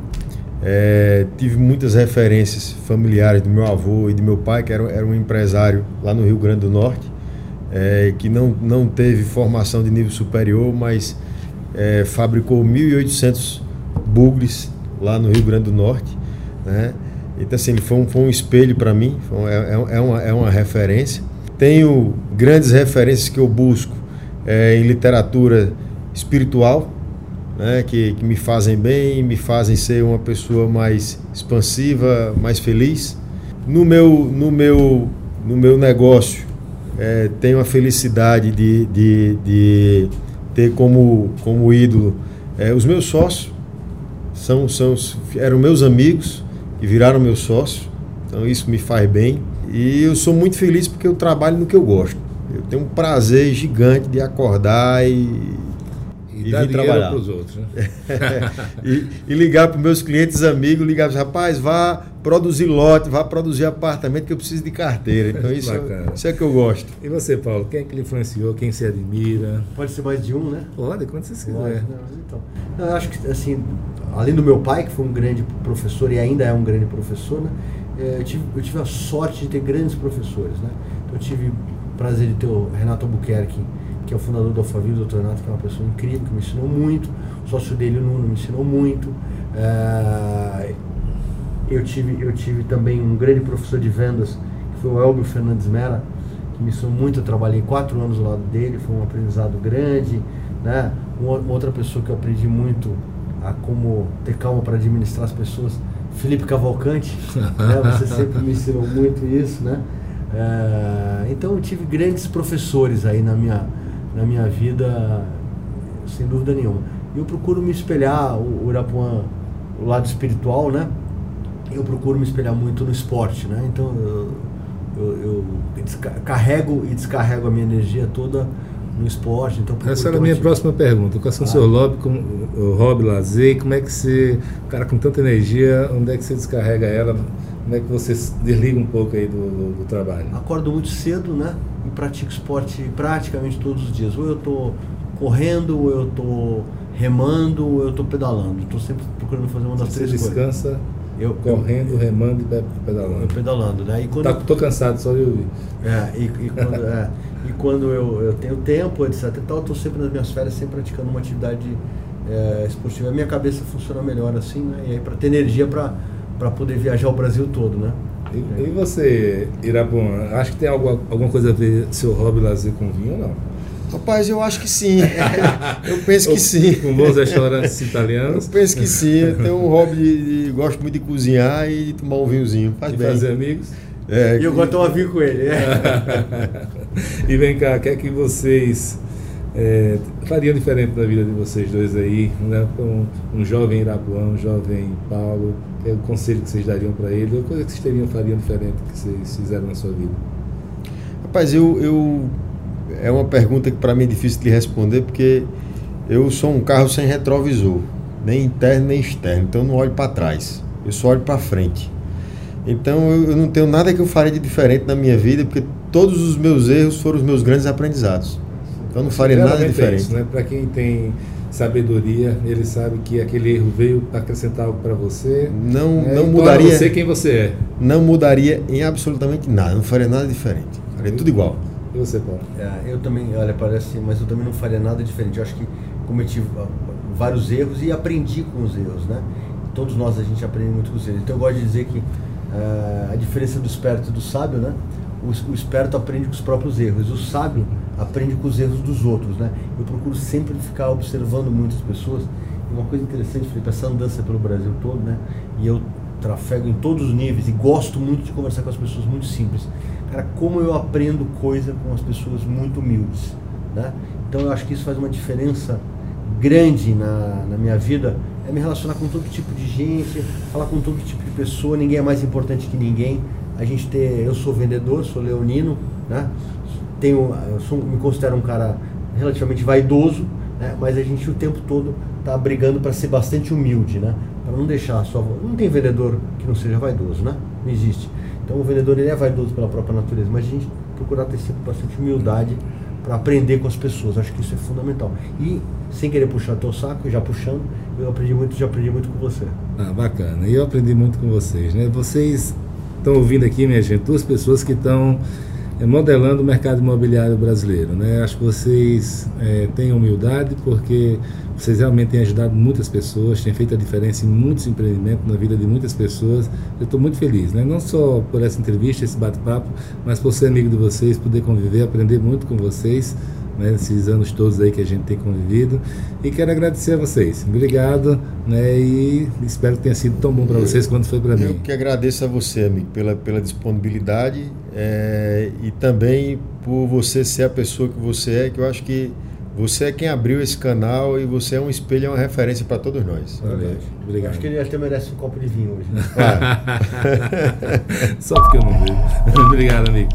é, tive muitas referências familiares do meu avô e do meu pai, que era, era um empresário lá no Rio Grande do Norte, é, que não, não teve formação de nível superior, mas é, fabricou 1.800 bugres lá no Rio Grande do Norte. Né? Então, assim, foi um, foi um espelho para mim, é, é, é, uma, é uma referência. Tenho grandes referências que eu busco é, em literatura espiritual, né, que, que me fazem bem, me fazem ser uma pessoa mais expansiva, mais feliz. No meu, no meu, no meu negócio, é, tenho a felicidade de, de, de ter como, como ídolo é, os meus sócios, são, são, eram meus amigos e viraram meus sócios, então isso me faz bem. E eu sou muito feliz porque eu trabalho no que eu gosto. Eu tenho um prazer gigante de acordar e e, e vir trabalhar para os outros. Né? e, e, ligar para meus clientes amigos, ligar para rapaz, vá produzir lote, vá produzir apartamento que eu preciso de carteira. Então isso, isso é que eu gosto. E você, Paulo, quem é que lhe influenciou, quem se admira? Pode ser mais de um, né? Pode, quando você quiser. então, eu acho que assim, além do meu pai, que foi um grande professor e ainda é um grande professor, né? É, eu tive, eu tive a sorte de ter grandes professores, né? Então, eu tive o prazer de ter o Renato Albuquerque, que é o fundador do Alphaville, o doutor Renato, que é uma pessoa incrível, que me ensinou muito. O sócio dele, o Nuno, me ensinou muito. É, eu, tive, eu tive também um grande professor de vendas, que foi o Elbio Fernandes Mera, que me ensinou muito. Eu trabalhei quatro anos ao lado dele, foi um aprendizado grande. Né? Uma, outra pessoa que eu aprendi muito a como ter calma para administrar as pessoas, Felipe Cavalcante. né? Você sempre me ensinou muito isso, né? É, então eu tive grandes professores aí na minha, na minha vida, sem dúvida nenhuma. Eu procuro me espelhar, o Irapuã, o lado espiritual, né? Eu procuro me espelhar muito no esporte, né? Então eu, eu, eu carrego e descarrego a minha energia toda no esporte. Então Essa era a minha próxima pergunta. Qual é o seu hobby, como, o hobby, lazer? Como é que você, cara com tanta energia, onde é que você descarrega ela? Como é que você desliga um pouco aí do, do, do trabalho? Acordo muito cedo, né? E pratico esporte praticamente todos os dias. Ou eu estou correndo, ou eu estou remando, ou eu estou pedalando. Estou sempre procurando fazer uma das você três descansa coisas. descansa eu, correndo, remando e pedalando. Eu pedalando, né? E quando tá, tô cansado só de ouvir. É, e, e quando, é, e quando eu, eu tenho tempo, etc. E tal, eu estou sempre nas minhas férias, sempre praticando uma atividade é, esportiva. A minha cabeça funciona melhor assim, né? E aí para ter energia para para poder viajar o Brasil todo, né? E, e você, Irapuã, acho que tem alguma, alguma coisa a ver seu hobby lazer com vinho ou não? Rapaz, eu acho que sim. eu penso que sim. Com bons restaurantes italianos? Eu penso que sim. Eu tenho um hobby de, de, gosto muito de cozinhar e de tomar um vinhozinho. Faz e bem. fazer amigos? É, e eu gosto de tomar vinho com ele. É. e vem cá, quer que vocês é, fariam diferente na vida de vocês dois aí, né? Um, um jovem Irapuã, um jovem Paulo, é o conselho que vocês dariam para ele, ou coisa que vocês teriam, fariam diferente que vocês fizeram na sua vida? Rapaz, eu, eu é uma pergunta que para mim é difícil de responder, porque eu sou um carro sem retrovisor, nem interno nem externo, então eu não olho para trás, eu só olho para frente. Então eu, eu não tenho nada que eu faria de diferente na minha vida, porque todos os meus erros foram os meus grandes aprendizados. Então não faria nada diferente. É né? Para quem tem sabedoria, ele sabe que aquele erro veio para acrescentar algo para você. Não, né? não mudaria. você quem você é. Não mudaria em absolutamente nada. Não faria nada diferente. Faria tudo igual. E você, Paulo? É, eu também, olha, parece, mas eu também não faria nada diferente. Eu acho que cometi vários erros e aprendi com os erros, né? Todos nós a gente aprende muito com os erros. Então eu gosto de dizer que uh, a diferença do esperto e do sábio, né? O, o esperto aprende com os próprios erros, o sábio aprende com os erros dos outros, né? Eu procuro sempre ficar observando muitas pessoas. E uma coisa interessante, Felipe, essa andança pelo Brasil todo, né? E eu trafego em todos os níveis e gosto muito de conversar com as pessoas muito simples. Cara, como eu aprendo coisa com as pessoas muito humildes, né? Então eu acho que isso faz uma diferença grande na, na minha vida é me relacionar com todo tipo de gente, falar com todo tipo de pessoa, ninguém é mais importante que ninguém. A gente ter, eu sou vendedor, sou leonino, né? Tenho, sou, me considero um cara relativamente vaidoso, né? mas a gente o tempo todo está brigando para ser bastante humilde, né? Para não deixar só. Não tem vendedor que não seja vaidoso, né? Não existe. Então o vendedor ele é vaidoso pela própria natureza, mas a gente procurar ter sempre bastante humildade para aprender com as pessoas. Acho que isso é fundamental. E sem querer puxar teu saco, já puxando, eu aprendi muito, já aprendi muito com você. Ah, bacana. E eu aprendi muito com vocês, né? Vocês estão ouvindo aqui, minha gente, duas pessoas que estão é, modelando o mercado imobiliário brasileiro. Né? Acho que vocês é, têm humildade porque vocês realmente têm ajudado muitas pessoas, têm feito a diferença em muitos empreendimentos, na vida de muitas pessoas. Eu estou muito feliz, né? não só por essa entrevista, esse bate-papo, mas por ser amigo de vocês, poder conviver, aprender muito com vocês né, esses anos todos aí que a gente tem convivido. E quero agradecer a vocês. Obrigado, né, e espero que tenha sido tão bom para vocês quanto foi para mim. Eu que agradeço a você, amigo, pela, pela disponibilidade é, e também por você ser a pessoa que você é, que eu acho que você é quem abriu esse canal e você é um espelho, é uma referência para todos nós. Valeu. Obrigado. Acho que ele até merece um copo de vinho hoje. Só porque eu não bebo. Obrigado, amigos.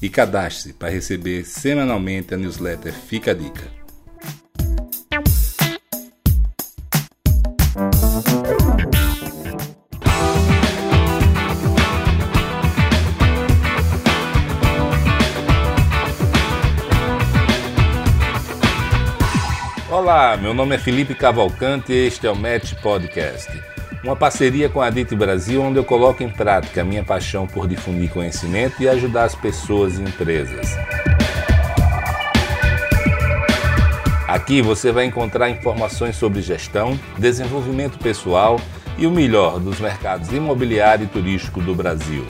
e cadastre-se para receber semanalmente a newsletter Fica a Dica. Olá, meu nome é Felipe Cavalcante e este é o Match Podcast uma parceria com a DIT Brasil, onde eu coloco em prática a minha paixão por difundir conhecimento e ajudar as pessoas e empresas. Aqui você vai encontrar informações sobre gestão, desenvolvimento pessoal e o melhor dos mercados imobiliário e turístico do Brasil.